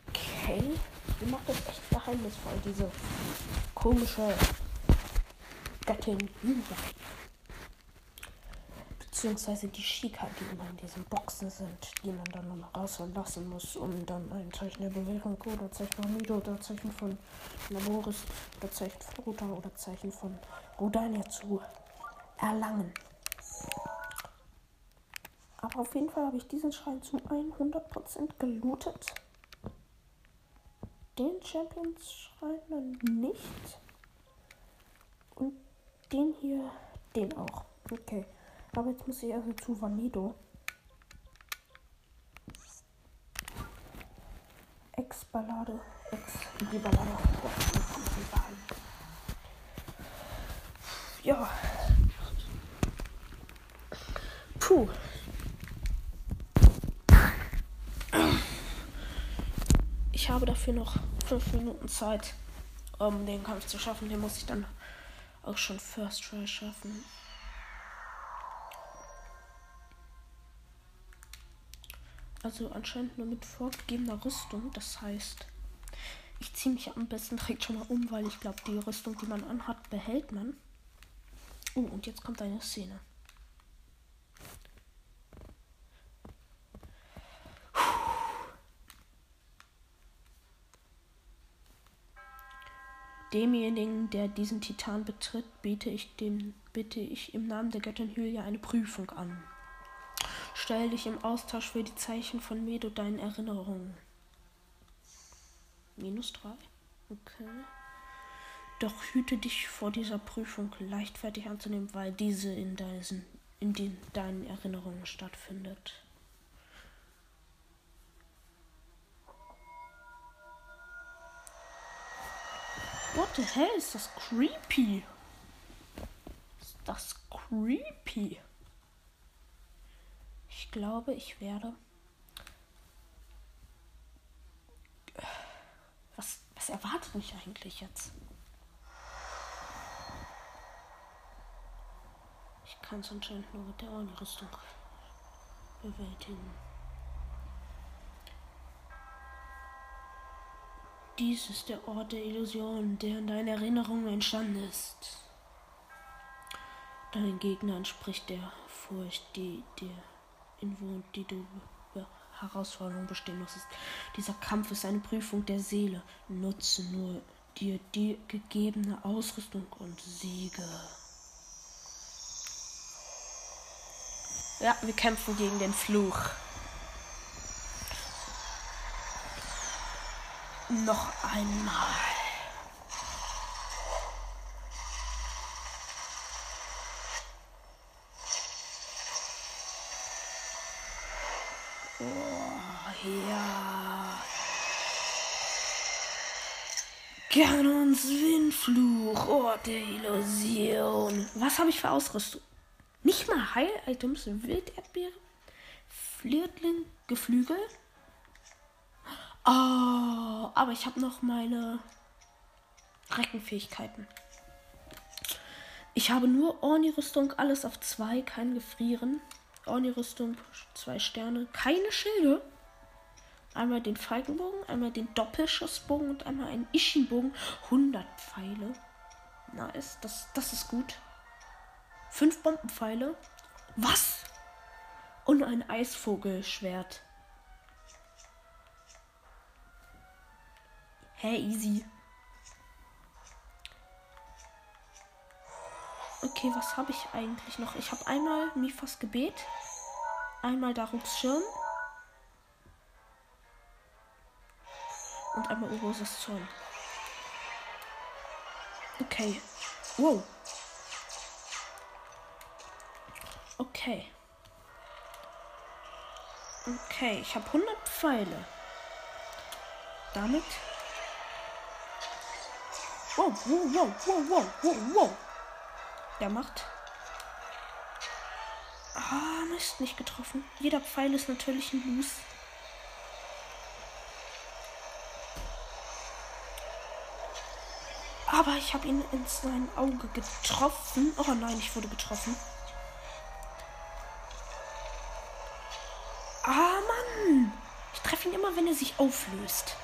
Okay. Die macht das echt geheimnisvoll, diese komische Göttin Hyra. Beziehungsweise die Shika, die immer in diesen Boxen sind, die man dann nochmal rauslassen muss, um dann ein Zeichen der Bewährung oder Zeichen von Mido oder Zeichen von Laboris oder Zeichen von Ruta oder Zeichen von Rodania zu erlangen. Aber auf jeden Fall habe ich diesen Schrein zu 100% gelootet. Den Champions-Schrein dann nicht. Und den hier, den auch. Okay. Aber jetzt muss ich also zu Vanido. Ex-Ballade. Ex-Ballade. Ja. Puh. Ich habe dafür noch fünf Minuten Zeit, um den Kampf zu schaffen. Den muss ich dann auch schon First Try schaffen. Also anscheinend nur mit vorgegebener Rüstung. Das heißt, ich ziehe mich am besten direkt schon mal um, weil ich glaube, die Rüstung, die man anhat, behält man. Oh, und jetzt kommt eine Szene. Demjenigen, der diesen Titan betritt, biete ich, dem, bitte ich im Namen der Göttin Hylia eine Prüfung an. Stell dich im Austausch für die Zeichen von Medo deinen Erinnerungen. Minus 3. Okay. Doch hüte dich vor dieser Prüfung leichtfertig anzunehmen, weil diese in, deinen, in den, deinen Erinnerungen stattfindet. What the hell ist das creepy? Ist das creepy? Ich glaube, ich werde. Was, was erwartet mich eigentlich jetzt? Ich kann es anscheinend nur mit der Rüstung bewältigen. Dies ist der Ort der Illusion, der in deinen Erinnerungen entstanden ist. Dein Gegner entspricht der Furcht, die dir inwohnt, die du Herausforderung bestehen musstest. Dieser Kampf ist eine Prüfung der Seele. Nutze nur dir die gegebene Ausrüstung und siege. Ja, wir kämpfen gegen den Fluch. Noch einmal. Ganons Windfluch, Ort der Illusion. Was habe ich für Ausrüstung? Nicht mal Heil-Items, Wilderdbeere, Flirtling, Geflügel. Oh, aber ich habe noch meine Reckenfähigkeiten. Ich habe nur Orni-Rüstung, alles auf zwei, kein Gefrieren. Orni-Rüstung, zwei Sterne, keine Schilde. Einmal den Falkenbogen, einmal den Doppelschussbogen und einmal einen Ishin-Bogen. 100 Pfeile. Nice, das, das ist gut. Fünf Bombenpfeile. Was? Und ein Eisvogelschwert. Hä, hey, easy. Okay, was habe ich eigentlich noch? Ich habe einmal Mifas Gebet. Einmal Daruks Schirm. Und einmal Urosas Zorn. Okay. Wow. Okay. Okay, ich habe 100 Pfeile. Damit. Wow, wow, wow, wow, wow, wow, wow. Der macht. Ah, Mist, nicht getroffen. Jeder Pfeil ist natürlich ein Loose. Aber ich habe ihn in sein Auge getroffen. Oh nein, ich wurde getroffen. Ah, Mann. Ich treffe ihn immer, wenn er sich auflöst.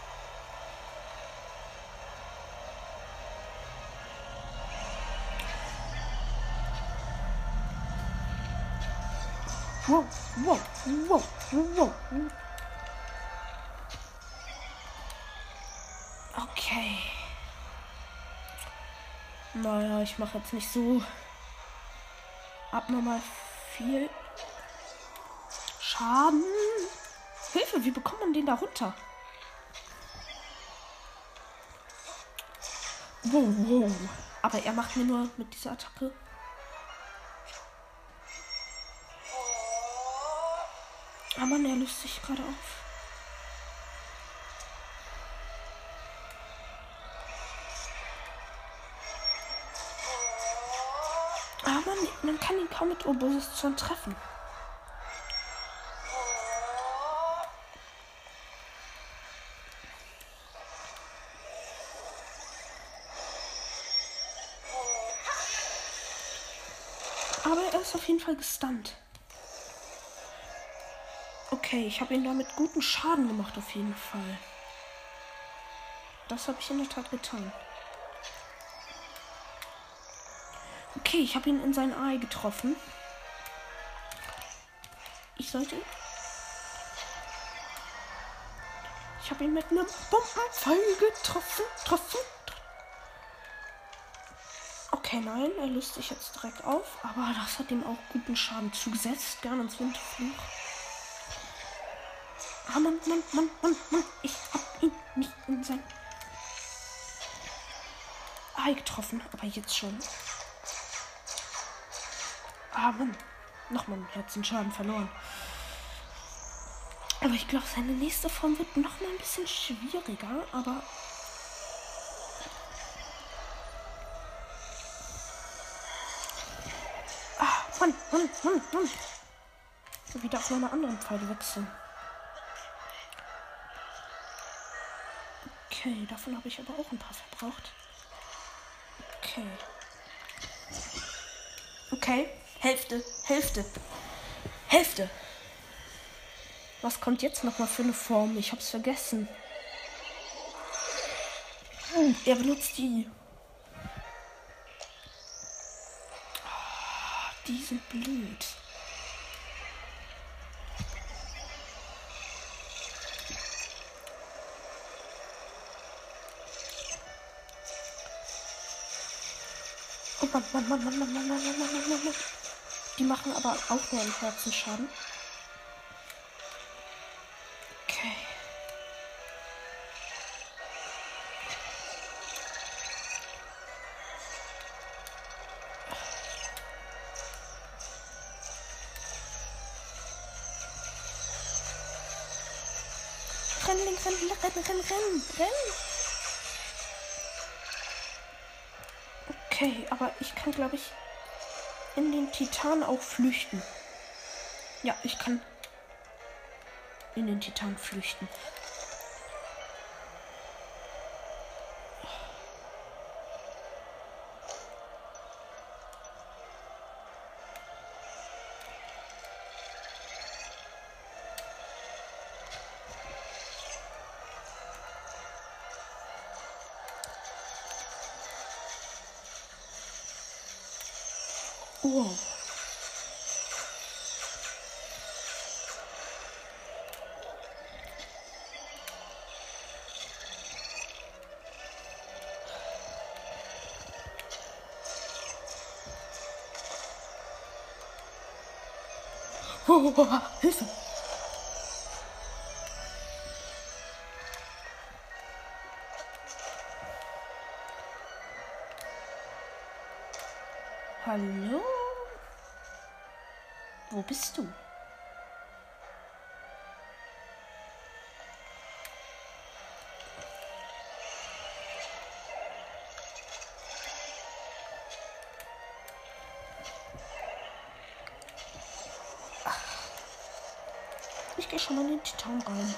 Wow, wow, wow, wow. Naja, ich mache jetzt nicht so abnormal viel Schaden. Hilfe, wie bekommt man den da runter? Wow, wow. Aber er macht mir nur mit dieser Attacke. Ah Mann, er löst sich gerade auf. Man kann ihn kaum mit Opposition treffen. ist auf jeden Fall gestunt. Okay, ich habe ihn damit guten Schaden gemacht, auf jeden Fall. Das habe ich in der Tat getan. Okay, ich habe ihn in sein Ei getroffen. Ich sollte. Ich habe ihn mit einem Bombenpfeil getroffen. Getroffen. Okay, nein, er löst sich jetzt direkt auf, aber das hat ihm auch guten Schaden zugesetzt. Gern ins Windfluch. Ah, Mann, Mann, Mann, Mann, Mann, ich hab ihn nicht in sein Ei getroffen, aber jetzt schon. Ah, Mann. Nochmal einen Herzenschaden verloren. Aber ich glaube, seine nächste Form wird noch mal ein bisschen schwieriger, aber. Ah, Mann, Mann, Mann, Mann. Wieder auf meine anderen Pfeile wechseln. Okay, davon habe ich aber auch ein paar verbraucht. Okay. Okay, Hälfte, Hälfte, Hälfte. Was kommt jetzt nochmal für eine Form? Ich hab's vergessen. Oh, er benutzt die. Oh, die sind blöd. Oh Mann, Mann, Mann, Mann, Mann, Mann, Mann, Mann, Mann, Mann, Mann. Die machen aber auch nur einen Herzenschaden. Okay. Rennen, Link, rennen, rennen, rennen, rennen, rennen. Okay, aber ich kann, glaube ich, in den Titan auch flüchten. Ja, ich kann in den Titan flüchten. Wow. Oh, oh, oh, Hilfe! Ich schon mal den Titanraum.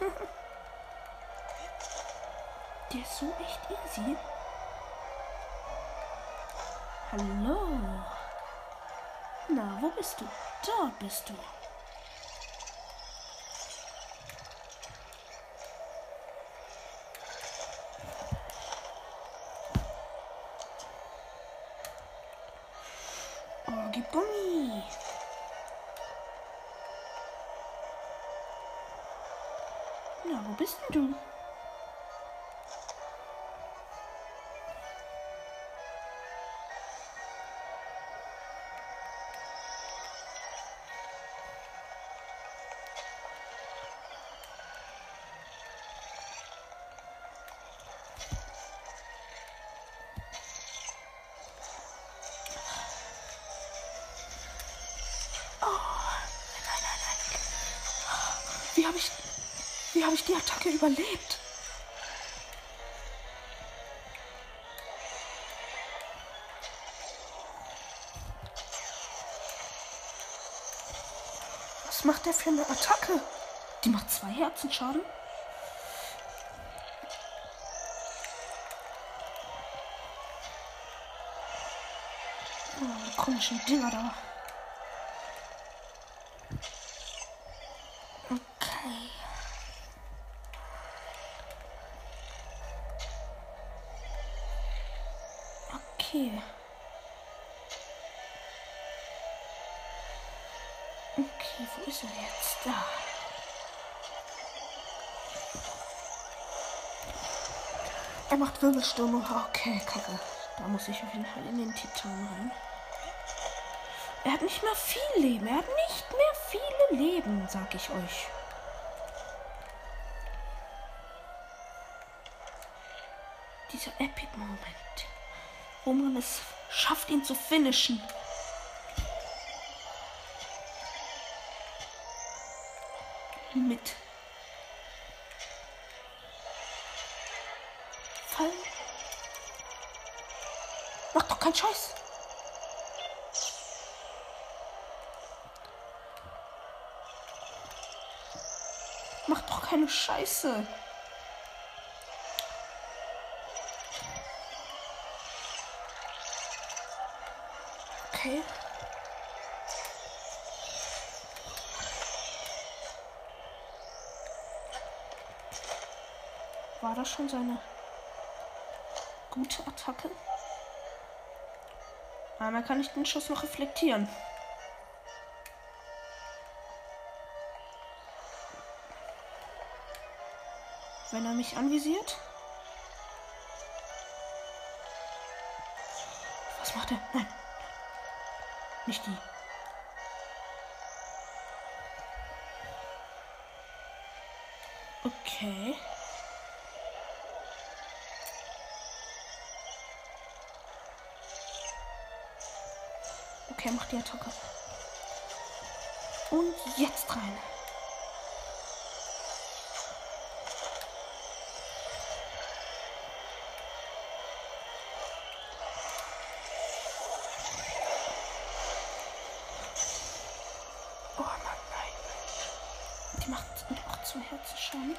Der ist so echt easy. Hallo. Na, wo bist du? Dort bist du. Wie habe ich die Attacke überlebt? Was macht der für eine Attacke? Die macht zwei Herzenschaden? Oh, die komischen Dinger da. Macht Wirbelstürme. Okay, kacke. Da muss ich auf jeden Fall in den Titan rein. Er hat nicht mehr viel Leben. Er hat nicht mehr viele Leben, sag ich euch. Dieser Epic Moment, wo man es schafft, ihn zu finishen. Mit Fallen. Mach doch keinen Scheiß. Mach doch keine Scheiße. Okay. War das schon seine gute Attacke? Einmal kann ich den Schuss noch reflektieren. Wenn er mich anvisiert. Was macht er? Nein. Nicht die. Okay. Okay, mach die Attacke. Und jetzt rein. Oh Mann, nein. Die macht, die macht zwei Herzenschaden.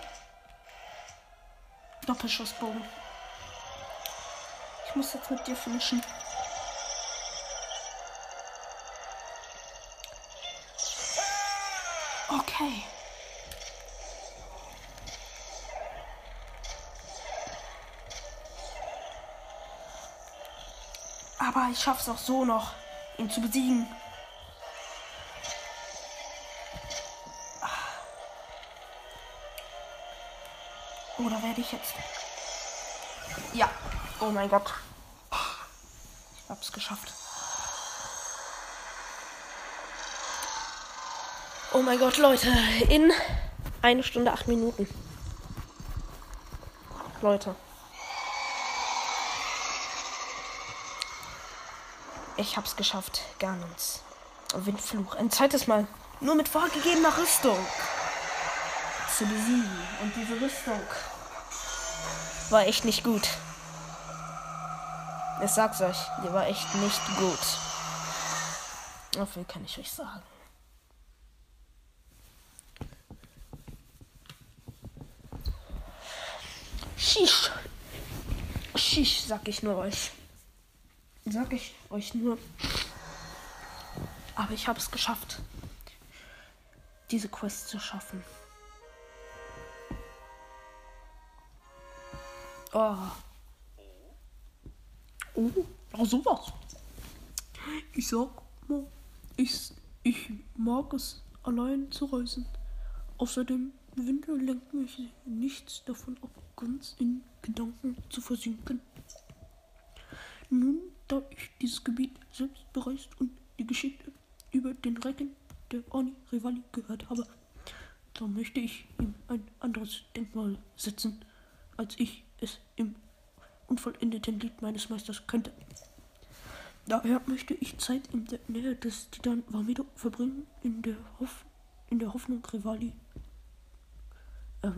Doppelschussbogen. Ich muss jetzt mit dir finishen. Okay. Aber ich schaff's auch so noch, ihn zu besiegen. Oder werde ich jetzt. Ja. Oh mein Gott. Ich hab's geschafft. Oh mein Gott, Leute. In eine Stunde, acht Minuten. Leute. Ich hab's geschafft. Garnens. Windfluch. Ein zweites Mal. Nur mit vorgegebener Rüstung. Zu besiegen. Und diese Rüstung war echt nicht gut. Ich sag's euch, die war echt nicht gut. So viel kann ich euch sagen. Shish, sag ich nur euch. Sag ich euch nur. Aber ich habe es geschafft, diese Quest zu schaffen. Oh. Oh, ach sowas. Ich sag mal, ich, ich mag es, allein zu reisen. Außerdem Winter lenkt mich nichts davon ab, ganz in Gedanken zu versinken. Nun, da ich dieses Gebiet selbst bereist und die Geschichte über den Recken der Oni Rivali gehört habe, da möchte ich ihm ein anderes Denkmal setzen, als ich es im unvollendeten Lied meines Meisters könnte. Daher möchte ich Zeit in der Nähe des Titan Vamido verbringen, in der, Hoff in der Hoffnung Rivali äh,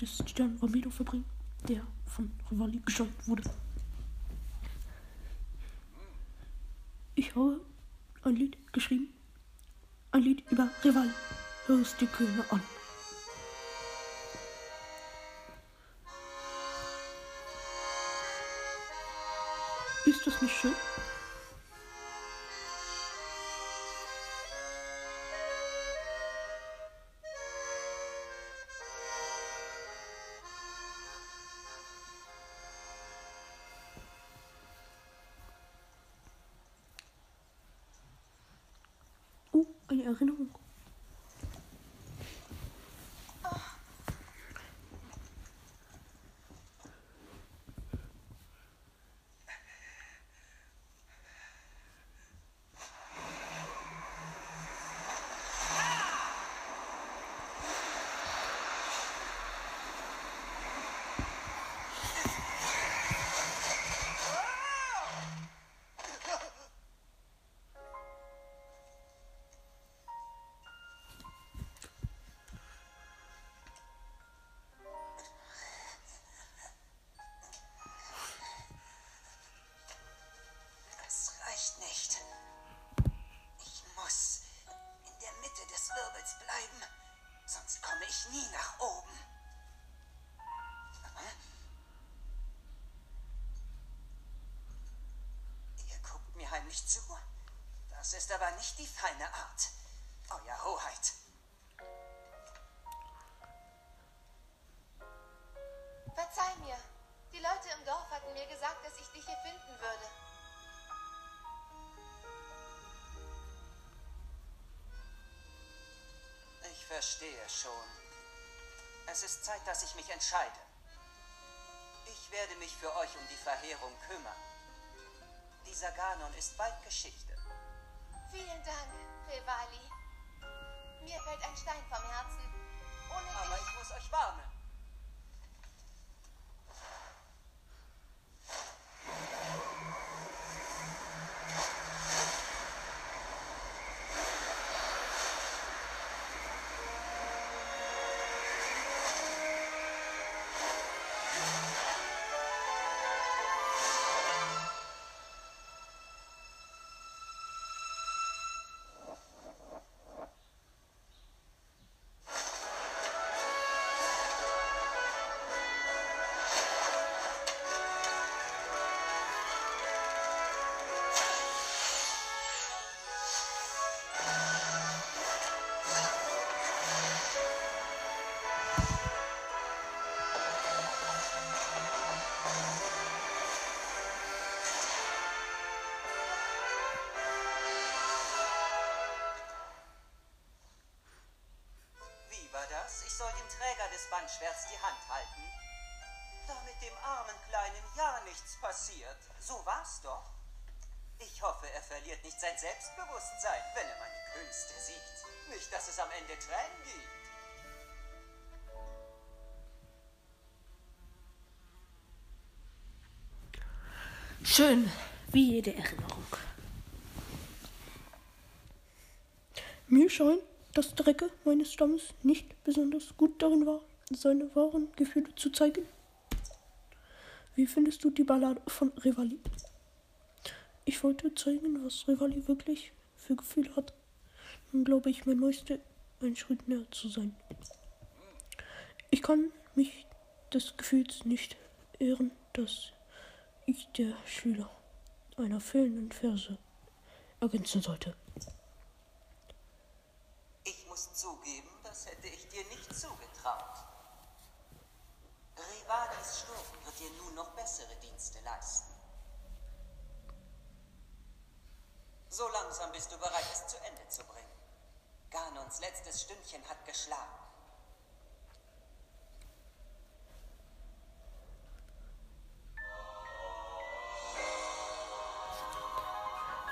des Titan Vamido verbringen, der von Rivali gesteuert wurde. Ich habe ein Lied geschrieben. Ein Lied über Rivali. Hör es dir gerne an. Ist das nicht schön? Heimlich zu. Das ist aber nicht die feine Art. Euer Hoheit. Verzeih mir. Die Leute im Dorf hatten mir gesagt, dass ich dich hier finden würde. Ich verstehe schon. Es ist Zeit, dass ich mich entscheide. Ich werde mich für euch um die Verheerung kümmern. Dieser Ganon ist bald Geschichte. Vielen Dank, Revali. Mir fällt ein Stein vom Herzen. Ohne Aber dich ich muss euch warnen. Träger des Bandschwerts die Hand halten. Damit dem armen Kleinen ja nichts passiert. So war's doch. Ich hoffe, er verliert nicht sein Selbstbewusstsein, wenn er meine Künste sieht. Nicht, dass es am Ende Tränen gibt. Schön, wie jede Erinnerung. Mir scheint, dass Drecke meines Stammes nicht besonders gut darin war, seine wahren Gefühle zu zeigen. Wie findest du die Ballade von Rivali? Ich wollte zeigen, was Rivali wirklich für Gefühle hat. Dann glaube ich, mein Meister einen Schritt näher zu sein. Ich kann mich des Gefühls nicht ehren, dass ich der Schüler einer fehlenden Verse ergänzen sollte. Ich muss zugeben, das hätte ich dir nicht zugetraut. Rivalis Sturm wird dir nun noch bessere Dienste leisten. So langsam bist du bereit, es zu Ende zu bringen. Ganons letztes Stündchen hat geschlagen.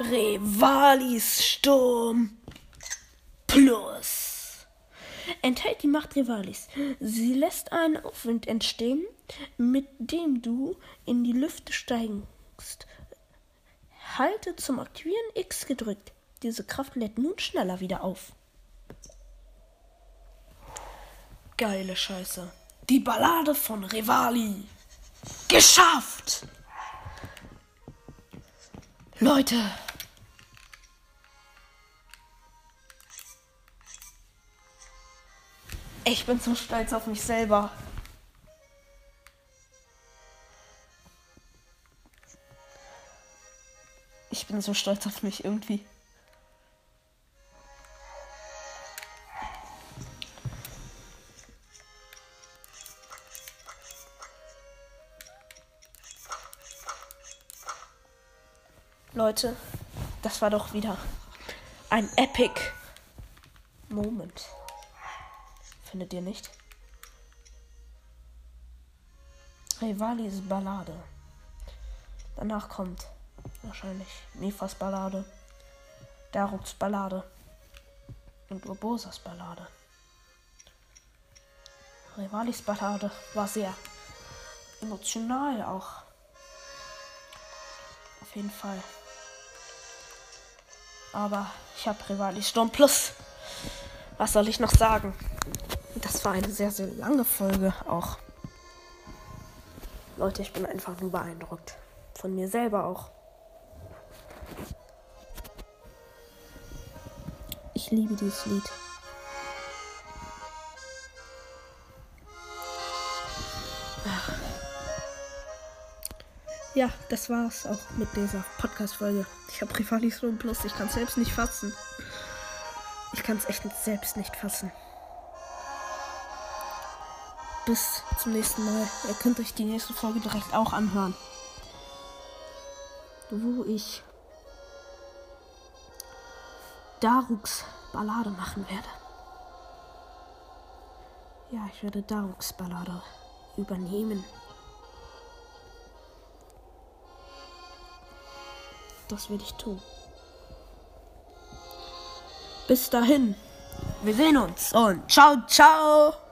Rivalis Sturm Plus enthält die Macht Rivalis. Sie lässt einen Aufwind entstehen, mit dem du in die Lüfte steigst. Halte zum Aktivieren X gedrückt. Diese Kraft lädt nun schneller wieder auf. Geile Scheiße. Die Ballade von Rivali. Geschafft! Leute, ich bin so stolz auf mich selber. Ich bin so stolz auf mich irgendwie. Leute, das war doch wieder ein Epic Moment. Findet ihr nicht? Rivalis Ballade. Danach kommt wahrscheinlich Mifas Ballade, Daruks Ballade und Urbosas Ballade. Rivalis Ballade war sehr emotional auch. Auf jeden Fall. Aber ich habe Rivalis Sturm Plus. Was soll ich noch sagen? Das war eine sehr, sehr lange Folge auch. Leute, ich bin einfach nur beeindruckt. Von mir selber auch. Ich liebe dieses Lied. Ja, das war's auch mit dieser Podcast-Folge. Ich habe Rivalisson Plus, ich kann es selbst nicht fassen. Ich kann es echt selbst nicht fassen. Bis zum nächsten Mal. Ihr könnt euch die nächste Folge direkt auch anhören. Wo ich Daruks Ballade machen werde. Ja, ich werde Daruks Ballade übernehmen. Das werde ich tun. Bis dahin. Wir sehen uns und ciao, ciao.